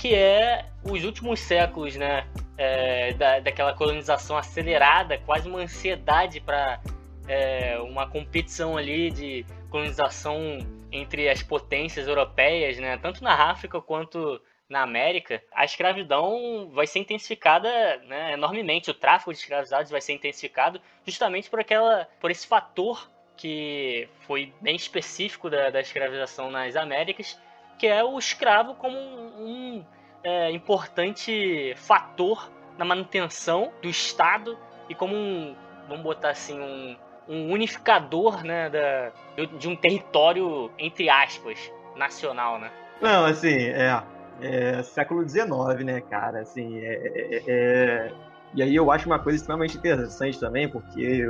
que é os últimos séculos, né, é, da, daquela colonização acelerada, quase uma ansiedade para é, uma competição ali de colonização entre as potências europeias, né? tanto na África quanto na América, a escravidão vai ser intensificada né, enormemente. O tráfico de escravizados vai ser intensificado justamente por aquela, por esse fator que foi bem específico da, da escravização nas Américas, que é o escravo como um, um é, importante fator na manutenção do Estado e como um, vamos botar assim, um, um unificador né, da, de um território, entre aspas, nacional, né? Não, assim, é, é século XIX, né, cara, assim, é, é, é, e aí eu acho uma coisa extremamente interessante também, porque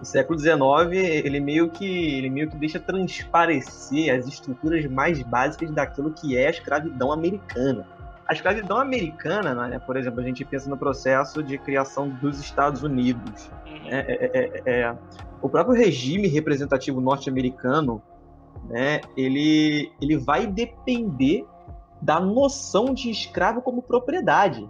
o século XIX, ele meio que ele meio que deixa transparecer as estruturas mais básicas daquilo que é a escravidão americana. A escravidão americana, né, por exemplo, a gente pensa no processo de criação dos Estados Unidos. Uhum. É, é, é, é, o próprio regime representativo norte-americano, né, ele, ele vai depender da noção de escravo como propriedade.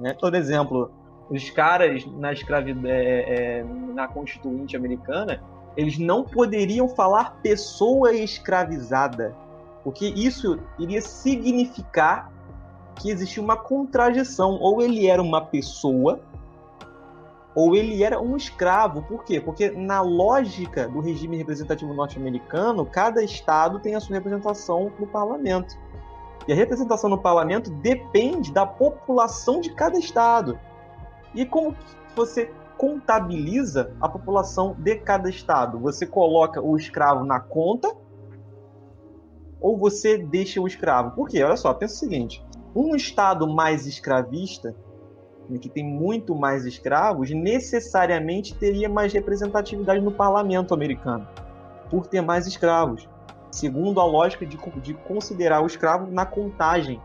Né? Por exemplo, os caras na escravidão, é, é, na Constituinte americana, eles não poderiam falar pessoa escravizada, porque isso iria significar que existia uma contradição. Ou ele era uma pessoa, ou ele era um escravo. Por quê? Porque na lógica do regime representativo norte-americano, cada estado tem a sua representação no parlamento. E a representação no parlamento depende da população de cada estado. E como você contabiliza a população de cada estado? Você coloca o escravo na conta ou você deixa o escravo? Por quê? Olha só, pensa o seguinte: um Estado mais escravista, né, que tem muito mais escravos, necessariamente teria mais representatividade no parlamento americano, por ter mais escravos, segundo a lógica de, de considerar o escravo na contagem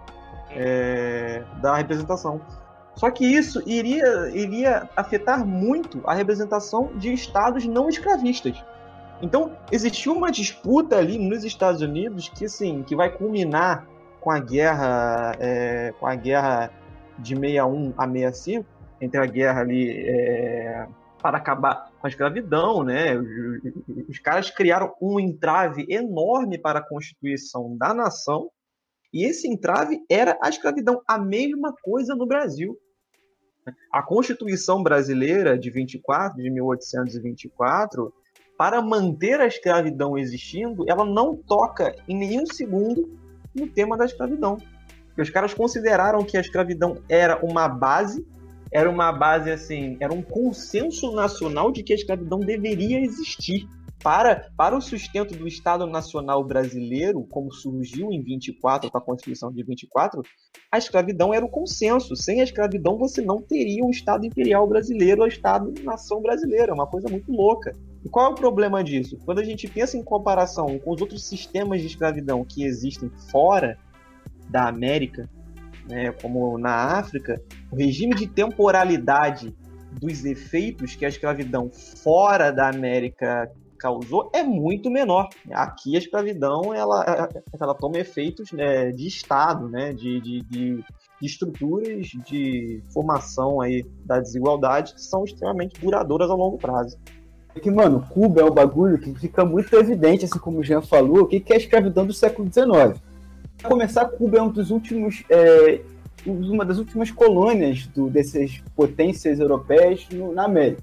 é, da representação. Só que isso iria, iria afetar muito a representação de estados não escravistas. Então, existiu uma disputa ali nos Estados Unidos que, assim, que vai culminar com a guerra, é, com a guerra de 61 a 65, entre a guerra ali é, para acabar com a escravidão, né? Os, os, caras criaram um entrave enorme para a constituição da nação, e esse entrave era a escravidão, a mesma coisa no Brasil. A Constituição brasileira de 24, de 1824, para manter a escravidão existindo, ela não toca em nenhum segundo no tema da escravidão. Porque os caras consideraram que a escravidão era uma base, era uma base assim, era um consenso nacional de que a escravidão deveria existir. Para, para o sustento do Estado Nacional Brasileiro, como surgiu em 24, com a Constituição de 24, a escravidão era o consenso. Sem a escravidão, você não teria o Estado Imperial Brasileiro, o Estado-nação brasileira. É uma coisa muito louca. E qual é o problema disso? Quando a gente pensa em comparação com os outros sistemas de escravidão que existem fora da América, né, como na África, o regime de temporalidade dos efeitos que a escravidão fora da América causou é muito menor. Aqui a escravidão ela, ela toma efeitos né, de Estado, né, de, de, de, estruturas de formação aí da desigualdade que são extremamente duradouras a longo prazo. É que, mano, Cuba é um bagulho que fica muito evidente, assim como o Jean falou, o que é a escravidão do século XIX. Para começar, Cuba é um dos últimos, é, uma das últimas colônias do, dessas potências europeias no, na América.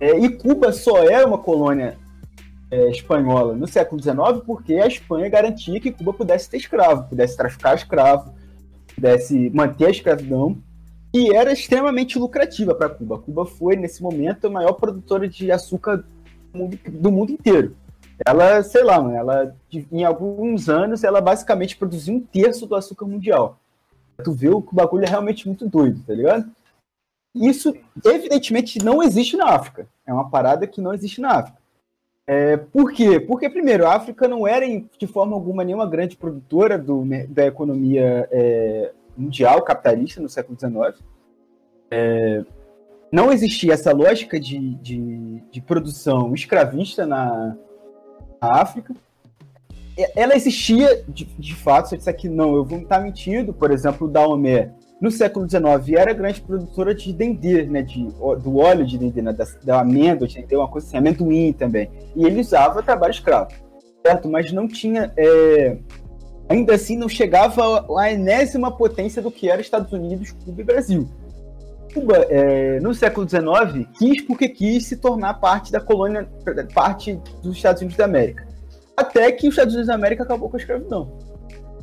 É, e Cuba só era uma colônia é, espanhola no século XIX porque a Espanha garantia que Cuba pudesse ter escravo, pudesse traficar escravo, pudesse manter a escravidão e era extremamente lucrativa para Cuba. Cuba foi, nesse momento, a maior produtora de açúcar do mundo inteiro. Ela, sei lá, ela, em alguns anos, ela basicamente produziu um terço do açúcar mundial. Tu vê que o bagulho é realmente muito doido, tá ligado? Isso, evidentemente, não existe na África. É uma parada que não existe na África. É, por quê? Porque, primeiro, a África não era, de forma alguma, nenhuma grande produtora do, da economia é, mundial capitalista no século XIX. É, não existia essa lógica de, de, de produção escravista na, na, África. Ela existia, de, de fato, eu disser que não, eu vou estar mentindo. Por exemplo, o Daomé no século XIX era grande produtora de dendê, né, de, do óleo de dendê, né, da, da amêndoa de dendê, uma coisa assim, amendoim também. E ele usava trabalho escravo, certo? Mas não tinha, é... ainda assim não chegava à enésima potência do que era Estados Unidos, Cuba e Brasil. Cuba, é, no século XIX, quis porque quis se tornar parte da colônia, parte dos Estados Unidos da América. Até que os Estados Unidos da América acabou com a escravidão.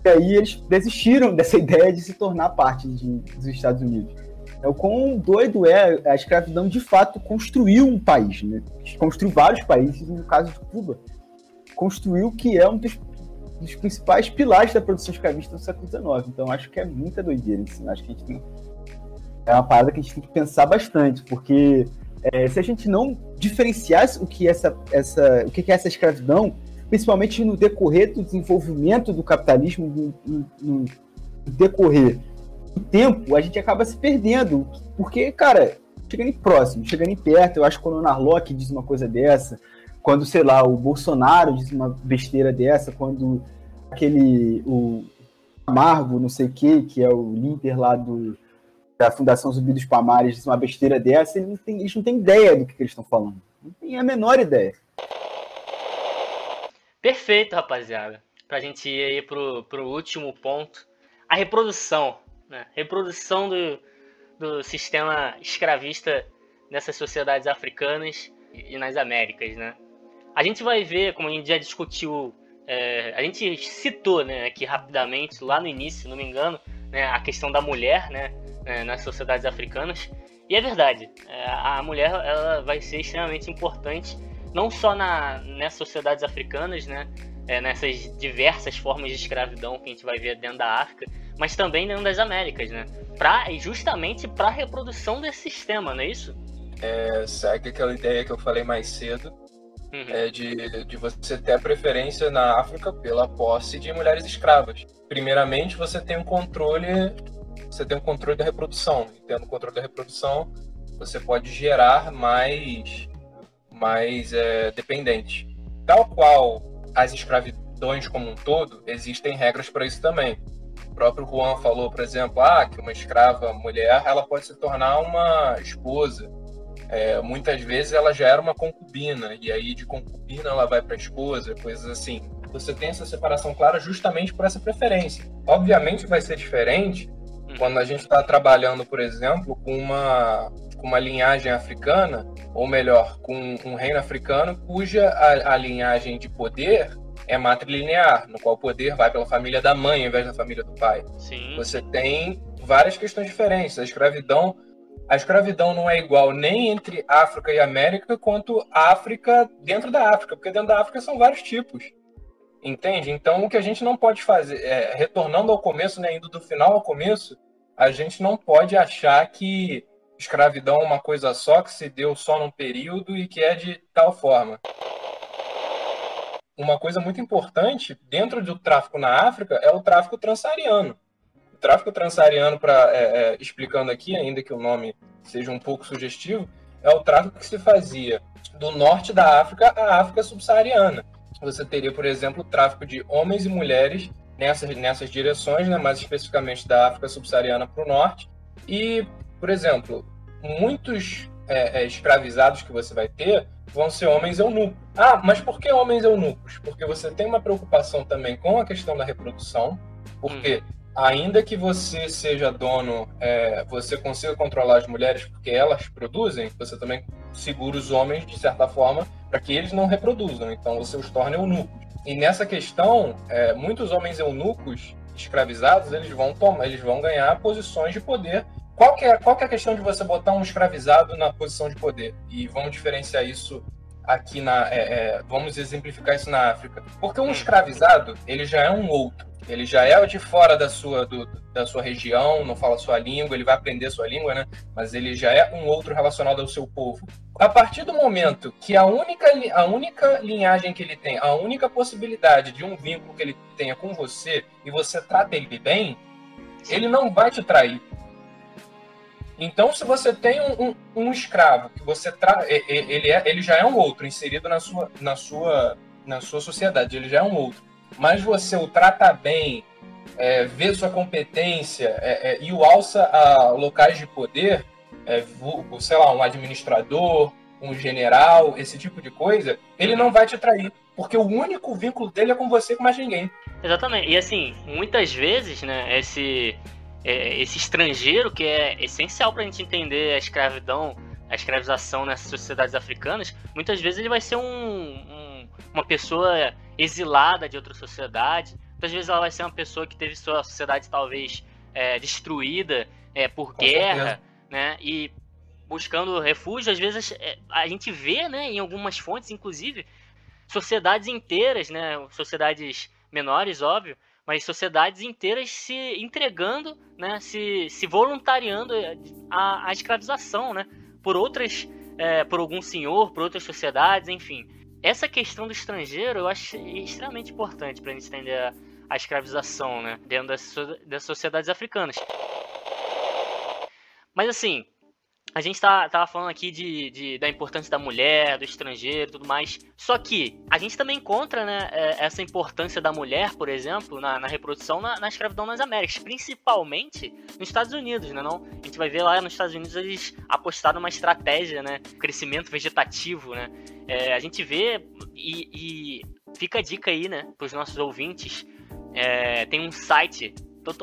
E aí eles desistiram dessa ideia de se tornar parte de, dos Estados Unidos. É, o quão doido é a escravidão de fato construiu um país, né? Construiu vários países, no caso de Cuba, construiu que é um dos, dos principais pilares da produção escravista do século XIX. Então acho que é muita doideira isso. Acho que a gente tem, é uma parada que a gente tem que pensar bastante, porque é, se a gente não diferenciasse o que essa, essa, o que é essa escravidão, principalmente no decorrer do desenvolvimento do capitalismo, no, no, decorrer do tempo, a gente acaba se perdendo. Porque, cara, chegando próximo, chegando em perto, eu acho que quando o Narlock diz uma coisa dessa, quando, sei lá, o Bolsonaro diz uma besteira dessa, quando aquele. o Amargo, não sei o que, que é o líder lá do, da Fundação Zumbi dos Palmares, diz uma besteira dessa, eles não têm, eles não têm ideia do que, que eles estão falando. Não tem a menor ideia. Perfeito, rapaziada. Pra gente ir aí pro, pro último ponto. A reprodução. Né? Reprodução do, do sistema escravista nessas sociedades africanas e nas Américas, né? A gente vai ver, como a gente já discutiu, é, a gente citou né, aqui rapidamente, lá no início, se não me engano, né, a questão da mulher né, é, nas sociedades africanas. E é verdade, é, a mulher ela vai ser extremamente importante não só na, nessas sociedades africanas, né, é, nessas diversas formas de escravidão que a gente vai ver dentro da África, mas também dentro das Américas, né, pra, justamente para a reprodução desse sistema, não é isso? É, segue aquela ideia que eu falei mais cedo, uhum. é de, de você ter a preferência na África pela posse de mulheres escravas. Primeiramente, você tem um controle, você tem um controle da reprodução. E tendo controle da reprodução, você pode gerar mais mais é, dependente. Tal qual as escravidões como um todo, existem regras para isso também. O próprio Juan falou, por exemplo, ah, que uma escrava mulher ela pode se tornar uma esposa. É, muitas vezes ela já era uma concubina, e aí de concubina ela vai para esposa, coisas assim. Você tem essa separação clara justamente por essa preferência. Obviamente vai ser diferente quando a gente está trabalhando, por exemplo, com uma, com uma linhagem africana, ou melhor, com um reino africano cuja a, a linhagem de poder é matrilinear, no qual o poder vai pela família da mãe ao invés da família do pai. Sim. Você tem várias questões diferentes. A escravidão, a escravidão não é igual nem entre África e América, quanto África dentro da África, porque dentro da África são vários tipos. Entende? Então, o que a gente não pode fazer, é, retornando ao começo, né, indo do final ao começo, a gente não pode achar que escravidão é uma coisa só, que se deu só num período e que é de tal forma. Uma coisa muito importante dentro do tráfico na África é o tráfico transsaariano. O tráfico transsaariano, para é, é, explicando aqui, ainda que o nome seja um pouco sugestivo, é o tráfico que se fazia do norte da África à África subsaariana. Você teria, por exemplo, o tráfico de homens e mulheres nessas, nessas direções, né, mais especificamente da África subsaariana para o norte. E, por exemplo, muitos é, é, escravizados que você vai ter vão ser homens eunucos. Ah, mas por que homens eunucos? Porque você tem uma preocupação também com a questão da reprodução, porque hum. ainda que você seja dono, é, você consiga controlar as mulheres porque elas produzem, você também segura os homens de certa forma para que eles não reproduzam. Então você os torna eunucos. E nessa questão, é, muitos homens eunucos escravizados, eles vão tomar, eles vão ganhar posições de poder. Qual que, é, qual que é a questão de você botar um escravizado na posição de poder? E vamos diferenciar isso aqui na. É, é, vamos exemplificar isso na África. Porque um escravizado, ele já é um outro. Ele já é de fora da sua, do, da sua região, não fala sua língua, ele vai aprender sua língua, né? Mas ele já é um outro relacionado ao seu povo. A partir do momento que a única, a única linhagem que ele tem, a única possibilidade de um vínculo que ele tenha com você e você trata ele bem, ele não vai te trair. Então, se você tem um, um, um escravo que você tra... ele, é, ele já é um outro inserido na sua, na sua, na sua sociedade, ele já é um outro mas você o trata bem, é, vê sua competência é, é, e o alça a locais de poder, é, sei lá, um administrador, um general, esse tipo de coisa, ele não vai te trair. Porque o único vínculo dele é com você com mais ninguém. Exatamente. E assim, muitas vezes, né, esse, é, esse estrangeiro que é essencial para a gente entender a escravidão, a escravização nessas sociedades africanas, muitas vezes ele vai ser um, um, uma pessoa exilada de outra sociedade. Muitas vezes ela vai ser uma pessoa que teve sua sociedade talvez é, destruída é, por Com guerra, certeza. né? E buscando refúgio, às vezes é, a gente vê, né, em algumas fontes, inclusive, sociedades inteiras, né, sociedades menores, óbvio, mas sociedades inteiras se entregando, né, se, se voluntariando à, à escravização, né, por outras, é, por algum senhor, por outras sociedades, enfim essa questão do estrangeiro eu acho extremamente importante para a gente entender a, a, escravização, né, dentro das, das sociedades africanas. Mas assim, a gente tá, tava falando aqui de, de, da importância da mulher, do estrangeiro tudo mais. Só que a gente também encontra né, é, essa importância da mulher, por exemplo, na, na reprodução na, na, escravidão nas Américas, principalmente nos Estados Unidos, né? Não? A gente vai ver lá nos Estados Unidos eles apostaram numa estratégia, né? Crescimento vegetativo, né? É, a gente vê e, e, fica a dica aí, né, para os nossos ouvintes. É, tem um site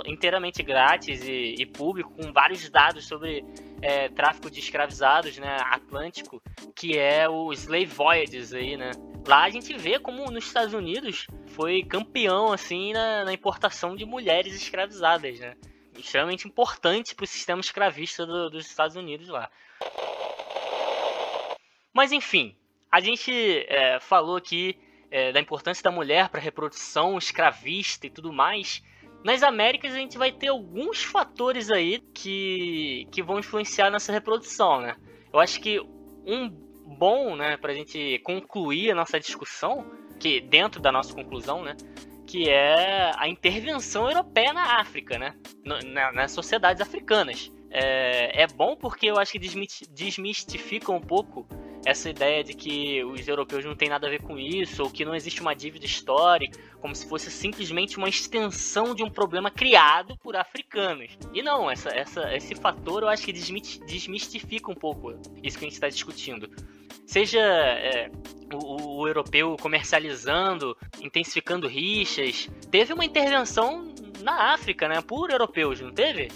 inteiramente grátis e, e, público com vários dados sobre é, tráfico de escravizados, né, Atlântico, que é o Slave Voyages aí, né. Lá a gente vê como nos Estados Unidos foi campeão assim na, na importação de mulheres escravizadas, né. Extremamente importante para o sistema escravista do, dos Estados Unidos lá. Mas enfim, a gente é, falou aqui é, da importância da mulher para a reprodução escravista e tudo mais. Nas Américas a gente vai ter alguns fatores aí que, que vão influenciar nessa reprodução, né? Eu acho que um bom, né, a gente concluir a nossa discussão, que dentro da nossa conclusão, né, que é a intervenção europeia na África, né, na, nas sociedades africanas. É, é bom porque eu acho que desmistifica um pouco essa ideia de que os europeus não têm nada a ver com isso, ou que não existe uma dívida histórica, como se fosse simplesmente uma extensão de um problema criado por africanos. E não, essa, essa, esse fator eu acho que desmistifica um pouco isso que a gente está discutindo. Seja é, o, o europeu comercializando, intensificando rixas, teve uma intervenção na África, né, por europeus, não teve?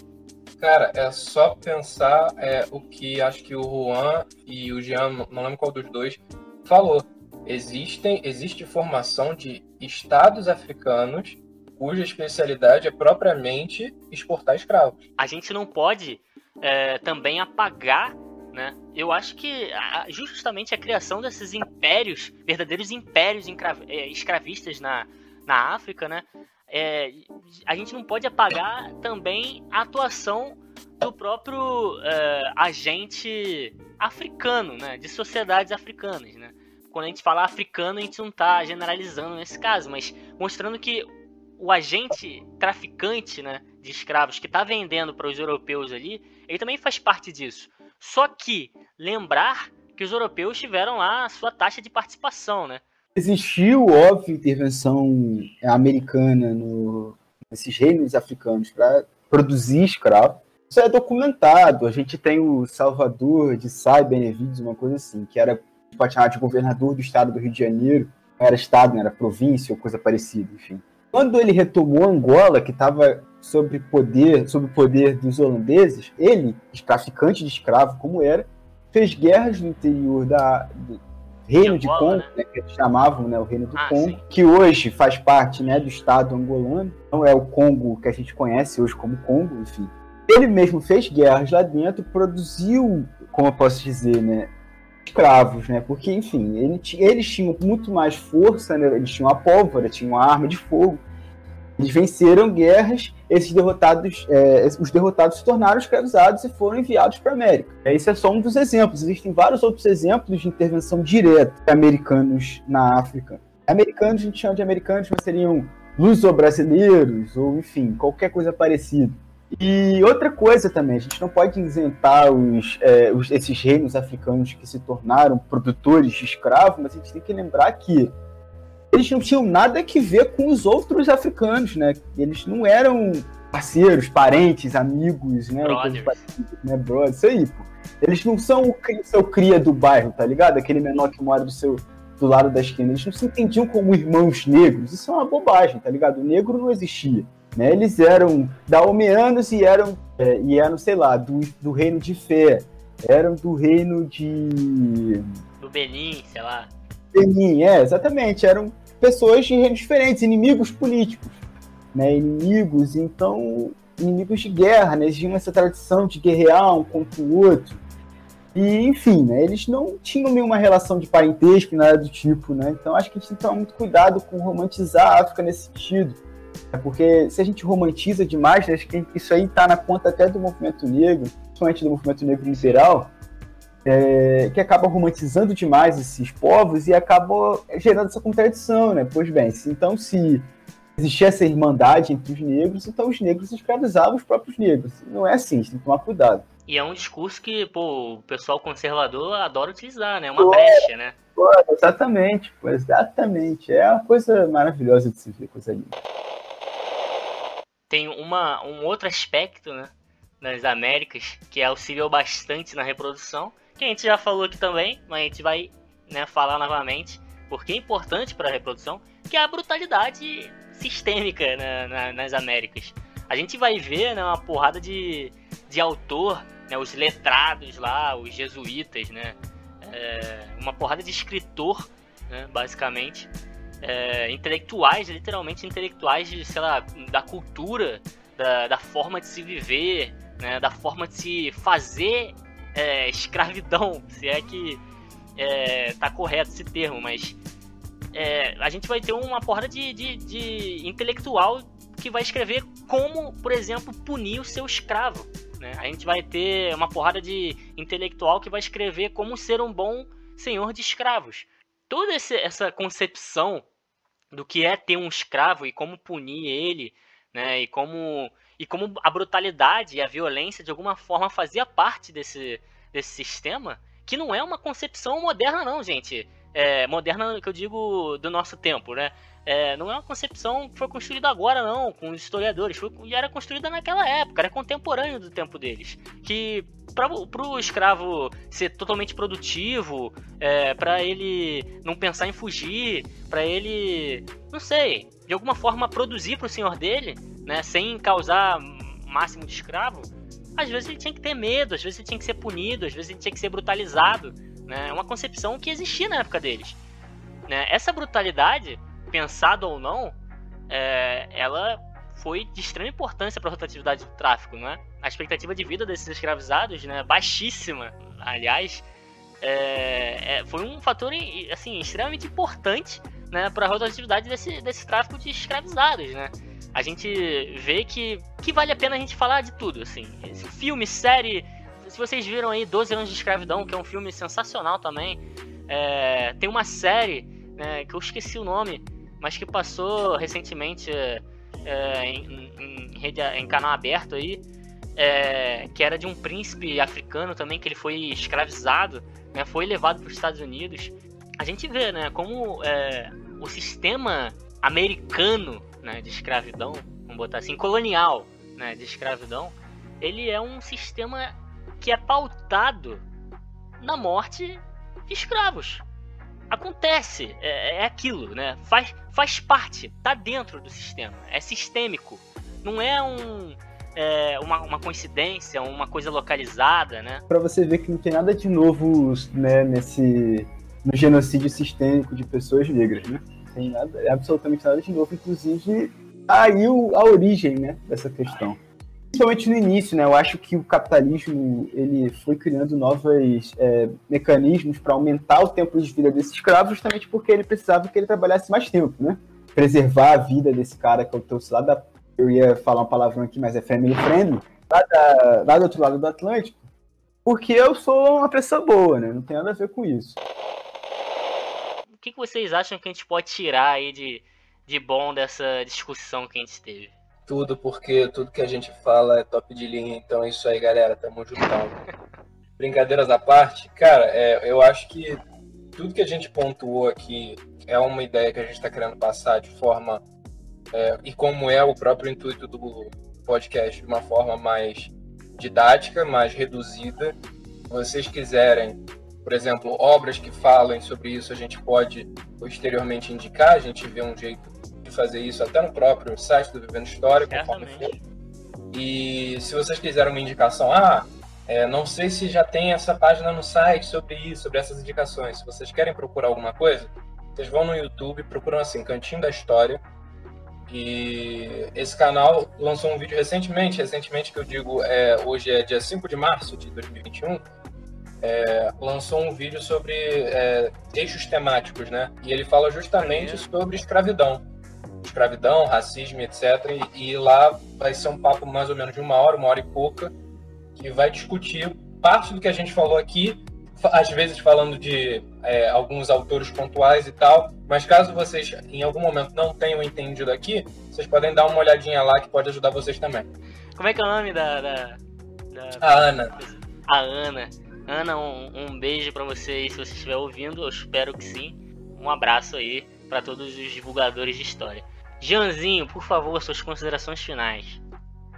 Cara, é só pensar é, o que acho que o Juan e o Jean, não lembro qual dos dois, falou. Existem, existe formação de estados africanos cuja especialidade é propriamente exportar escravos. A gente não pode é, também apagar né? Eu acho que justamente a criação desses impérios, verdadeiros impérios é, escravistas na, na África, né? É, a gente não pode apagar também a atuação do próprio é, agente africano, né, de sociedades africanas, né. Quando a gente fala africano, a gente não está generalizando nesse caso, mas mostrando que o agente traficante, né, de escravos que está vendendo para os europeus ali, ele também faz parte disso. Só que lembrar que os europeus tiveram lá a sua taxa de participação, né? Existiu, óbvio, intervenção americana no, nesses reinos africanos para produzir escravos. Isso é documentado. A gente tem o Salvador de Sai Benevides, uma coisa assim, que era chamar de governador do estado do Rio de Janeiro. Não era estado, não era província ou coisa parecida, enfim. Quando ele retomou Angola, que estava sob poder, sob poder dos holandeses, ele, traficante de escravo como era, fez guerras no interior da, Reino de, Angola, Congo, né? Né, que eles chamavam né, o Reino do ah, Congo, sim. que hoje faz parte né, do Estado angolano, não é o Congo que a gente conhece hoje como Congo, enfim. Ele mesmo fez guerras lá dentro, produziu, como eu posso dizer, né, escravos, né? Porque, enfim, ele, eles tinham muito mais força, né? Eles tinham a pólvora, tinham a arma de fogo. Eles venceram guerras, esses derrotados, é, os derrotados se tornaram escravizados e foram enviados para a América. Esse é só um dos exemplos. Existem vários outros exemplos de intervenção direta de americanos na África. Americanos, a gente chama de americanos, mas seriam luso-brasileiros, ou enfim, qualquer coisa parecida. E outra coisa também, a gente não pode isentar os, é, os, esses reinos africanos que se tornaram produtores de escravos, mas a gente tem que lembrar que eles não tinham nada que ver com os outros africanos, né? Eles não eram parceiros, parentes, amigos, né? né brother, isso aí, pô. Eles não são o seu cria do bairro, tá ligado? Aquele menor que mora do seu do lado da esquina. Eles não se entendiam como irmãos negros. Isso é uma bobagem, tá ligado? O negro não existia. Né? Eles eram daomeanos e eram, é, e eram sei lá, do, do reino de Fé. Eram do reino de. Do Benin, sei lá. Benin, é, exatamente. Eram pessoas de reinos diferentes, inimigos políticos. Né? Inimigos, então, inimigos de guerra, né? Eles tinham essa tradição de guerrear um contra o outro. E, enfim, né, eles não tinham nenhuma relação de parentesco, nada do tipo, né? Então acho que a gente tem que tomar muito cuidado com romantizar a África nesse sentido. É porque se a gente romantiza demais, acho que isso aí está na conta até do movimento negro, principalmente do movimento negro liberal, é, que acaba romantizando demais esses povos e acaba gerando essa contradição, né? Pois bem, se, então se existia essa irmandade entre os negros, então os negros escravizavam os próprios negros. Não é assim, a gente tem que tomar cuidado. E é um discurso que, pô, o pessoal conservador adora utilizar, né? É uma pô, brecha, né? Pô, exatamente, pô, exatamente. É uma coisa maravilhosa de se ver, coisa linda tem uma, um outro aspecto né, nas Américas que auxiliou bastante na reprodução, que a gente já falou aqui também, mas a gente vai né, falar novamente, porque é importante para a reprodução, que é a brutalidade sistêmica né, na, nas Américas. A gente vai ver né, uma porrada de, de autor, né, os letrados lá, os jesuítas, né, é, uma porrada de escritor, né, basicamente, é, intelectuais, literalmente intelectuais de, sei lá, da cultura, da, da forma de se viver, né, da forma de se fazer é, escravidão, se é que é, tá correto esse termo, mas é, a gente vai ter uma porrada de, de, de, intelectual que vai escrever como, por exemplo, punir o seu escravo. Né? A gente vai ter uma porrada de intelectual que vai escrever como ser um bom senhor de escravos. Toda essa concepção do que é ter um escravo e como punir ele, né? E como e como a brutalidade e a violência de alguma forma fazia parte desse desse sistema, que não é uma concepção moderna não, gente. É, moderna que eu digo do nosso tempo, né? É, não é uma concepção que foi construída agora, não, com os historiadores. Foi, era construída naquela época, era contemporâneo do tempo deles. Que para o escravo ser totalmente produtivo, é, para ele não pensar em fugir, para ele, não sei, de alguma forma produzir para o senhor dele, né, sem causar máximo de escravo, às vezes ele tinha que ter medo, às vezes ele tinha que ser punido, às vezes ele tinha que ser brutalizado. Né, é uma concepção que existia na época deles. Né? Essa brutalidade pensado ou não, é, ela foi de extrema importância para a rotatividade do tráfico, né? A expectativa de vida desses escravizados, né, baixíssima, aliás, é, é, foi um fator assim extremamente importante, né, para a rotatividade desse, desse tráfico de escravizados, né? a gente vê que, que vale a pena a gente falar de tudo, assim. Filme, série. Se vocês viram aí 12 anos de escravidão, que é um filme sensacional também. É, tem uma série né, que eu esqueci o nome, mas que passou recentemente é, em, em, rede, em canal aberto aí, é, que era de um príncipe africano também, que ele foi escravizado, né, foi levado para os Estados Unidos. A gente vê né, como é, o sistema americano né, de escravidão, vamos botar assim, colonial né, de escravidão, ele é um sistema que é pautado na morte de escravos. Acontece, é, é aquilo, né? Faz, faz parte, tá dentro do sistema, é sistêmico. Não é um, é, uma, uma, coincidência, uma coisa localizada, né? Para você ver que não tem nada de novo né, nesse no genocídio sistêmico de pessoas negras, né? tem nada, absolutamente nada de novo, inclusive aí a origem, né, dessa questão. Principalmente no início, né, eu acho que o capitalismo ele foi criando novos é, mecanismos para aumentar o tempo de vida desse escravo, justamente porque ele precisava que ele trabalhasse mais tempo, né? Preservar a vida desse cara que eu trouxe lá da. Eu ia falar um palavrão aqui, mas é family friendly, lá, da, lá do outro lado do Atlântico, porque eu sou uma pessoa boa, né? Não tem nada a ver com isso que, que vocês acham que a gente pode tirar aí de, de bom dessa discussão que a gente teve? Tudo, porque tudo que a gente fala é top de linha, então é isso aí, galera, tamo juntão. Brincadeiras à parte, cara, é, eu acho que tudo que a gente pontuou aqui é uma ideia que a gente está querendo passar de forma, é, e como é o próprio intuito do podcast, de uma forma mais didática, mais reduzida. Vocês quiserem por exemplo, obras que falem sobre isso, a gente pode posteriormente indicar, a gente vê um jeito fazer isso até no próprio site do Vivendo História, conforme for. E se vocês quiserem uma indicação, ah, é, não sei se já tem essa página no site sobre isso, sobre essas indicações. Se vocês querem procurar alguma coisa, vocês vão no YouTube, procuram assim, Cantinho da História. E esse canal lançou um vídeo recentemente, recentemente que eu digo, é, hoje é dia 5 de março de 2021 é, lançou um vídeo sobre é, eixos temáticos, né? E ele fala justamente sobre escravidão. Escravidão, racismo, etc. E, e, lá vai ser um papo mais ou menos de uma hora, uma hora e pouca, que vai discutir parte do que a gente falou aqui, às vezes falando de é, alguns autores pontuais e tal, mas caso vocês em algum momento não tenham entendido aqui, vocês podem dar uma olhadinha lá que pode ajudar vocês também. Como é que é o nome da. da, da... A Ana. A Ana. Ana, um, um beijo para você se você estiver ouvindo, eu espero que sim. Um abraço aí para todos os divulgadores de história. Janzinho, por favor, suas considerações finais.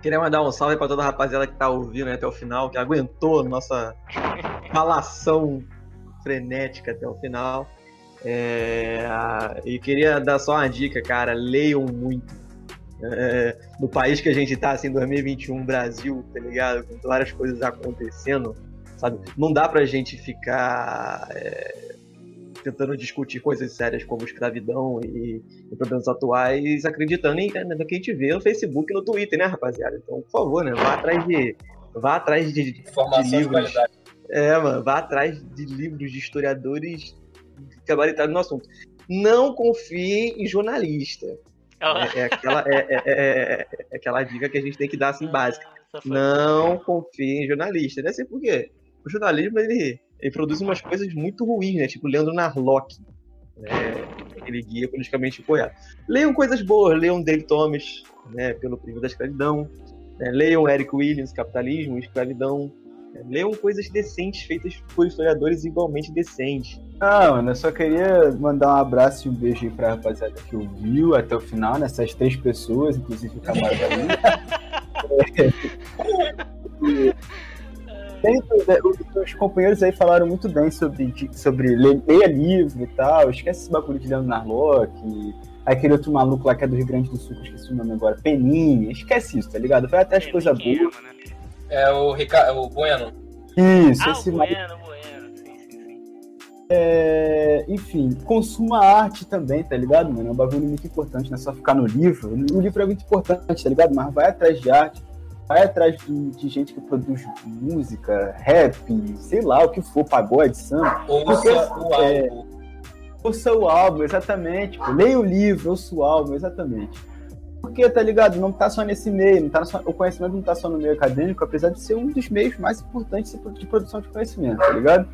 Queria mandar um salve para toda a rapaziada que tá ouvindo até o final, que aguentou nossa falação frenética até o final. É... E queria dar só uma dica, cara, leiam muito. É... No país que a gente tá, assim, 2021, Brasil, tá ligado? Com várias coisas acontecendo sabe? Não dá pra gente ficar é, tentando discutir coisas sérias como escravidão e, e problemas atuais, acreditando em, no que a gente vê no Facebook e no Twitter, né, rapaziada? Então, por favor, né, vá atrás de, vá atrás de, de livros. De é, mano, vá atrás de livros de historiadores gabaritados no assunto. Não confie em jornalista. É, é, aquela, é, é, é, é, aquela dica que a gente tem que dar assim básica. Não confie em jornalista. Não sei por quê o jornalismo ele, ele produz umas coisas muito ruins, né? Tipo Leandro Narlock, né? ele guia politicamente apoiado. Leiam coisas boas, leiam Dale Thomas, né? Pelo Primo da Escravidão, né? leiam Eric Williams, Capitalismo, Escravidão, né? leiam coisas decentes feitas por historiadores igualmente decentes. Ah, mano, eu só queria mandar um abraço e um beijo aí pra rapaziada que ouviu até o final, nessas três pessoas, inclusive o camarada ali. os companheiros aí falaram muito bem sobre, sobre ler, livro e tal. Esquece esse bagulho de Leandro Narlock. Aquele outro maluco lá que é do Rio Grande do Sul, que esqueci o nome agora, Peninha. Esquece isso, tá ligado? Vai até as coisas boas. Né? É o, Ricardo, é o Bueno. Isso, ah, esse o Bueno, Bueno. Sim, sim, sim. É, enfim, consuma arte também, tá ligado, mano? É um bagulho muito importante, não é só ficar no livro. O livro é muito importante, tá ligado? Mas vai atrás de arte vai atrás de, de, gente que produz música, rap, sei lá, o que for, pagode, samba. Ouça o é, álbum. Ouça o álbum, exatamente. Leia o livro, ouça o álbum, exatamente. porque, tá ligado? Não tá só nesse meio, não tá só, o conhecimento não tá só no meio acadêmico, apesar de ser um dos meios mais importantes de produção de conhecimento, tá ligado?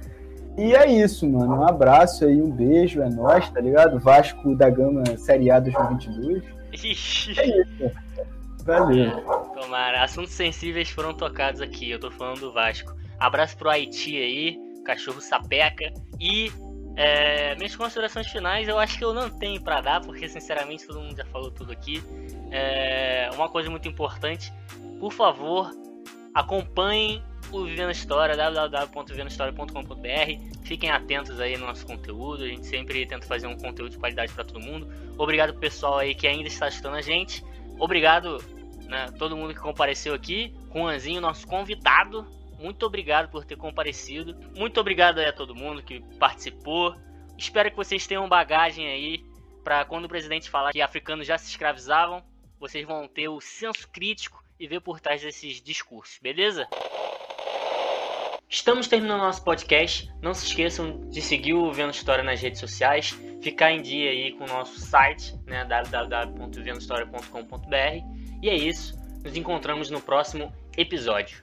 E é isso, mano. Um abraço aí, um beijo, é nóis, tá ligado? Vasco da Gama Série A 2022. Ixi. É isso. Valeu. Tomara, assuntos sensíveis foram tocados aqui. Eu tô falando do Vasco. Abraço pro Haiti aí, cachorro sapeca. E é, minhas considerações finais eu acho que eu não tenho para dar, porque sinceramente todo mundo já falou tudo aqui. É, uma coisa muito importante, por favor, acompanhem o Vivendo História, www.vivendohistoria.com.br. Fiquem atentos aí no nosso conteúdo, a gente sempre tenta fazer um conteúdo de qualidade para todo mundo. Obrigado pessoal aí que ainda está assistindo a gente. Obrigado, né, todo mundo que compareceu aqui. Juanzinho, nosso convidado. Muito obrigado por ter comparecido. Muito obrigado a todo mundo que participou. Espero que vocês tenham bagagem aí para quando o presidente falar que africanos já se escravizavam, vocês vão ter o senso crítico e ver por trás desses discursos, beleza? Estamos terminando nosso podcast. Não se esqueçam de seguir o Vendo História nas redes sociais, ficar em dia aí com o nosso site, né, www.vendohistoria.com.br. E é isso. Nos encontramos no próximo episódio.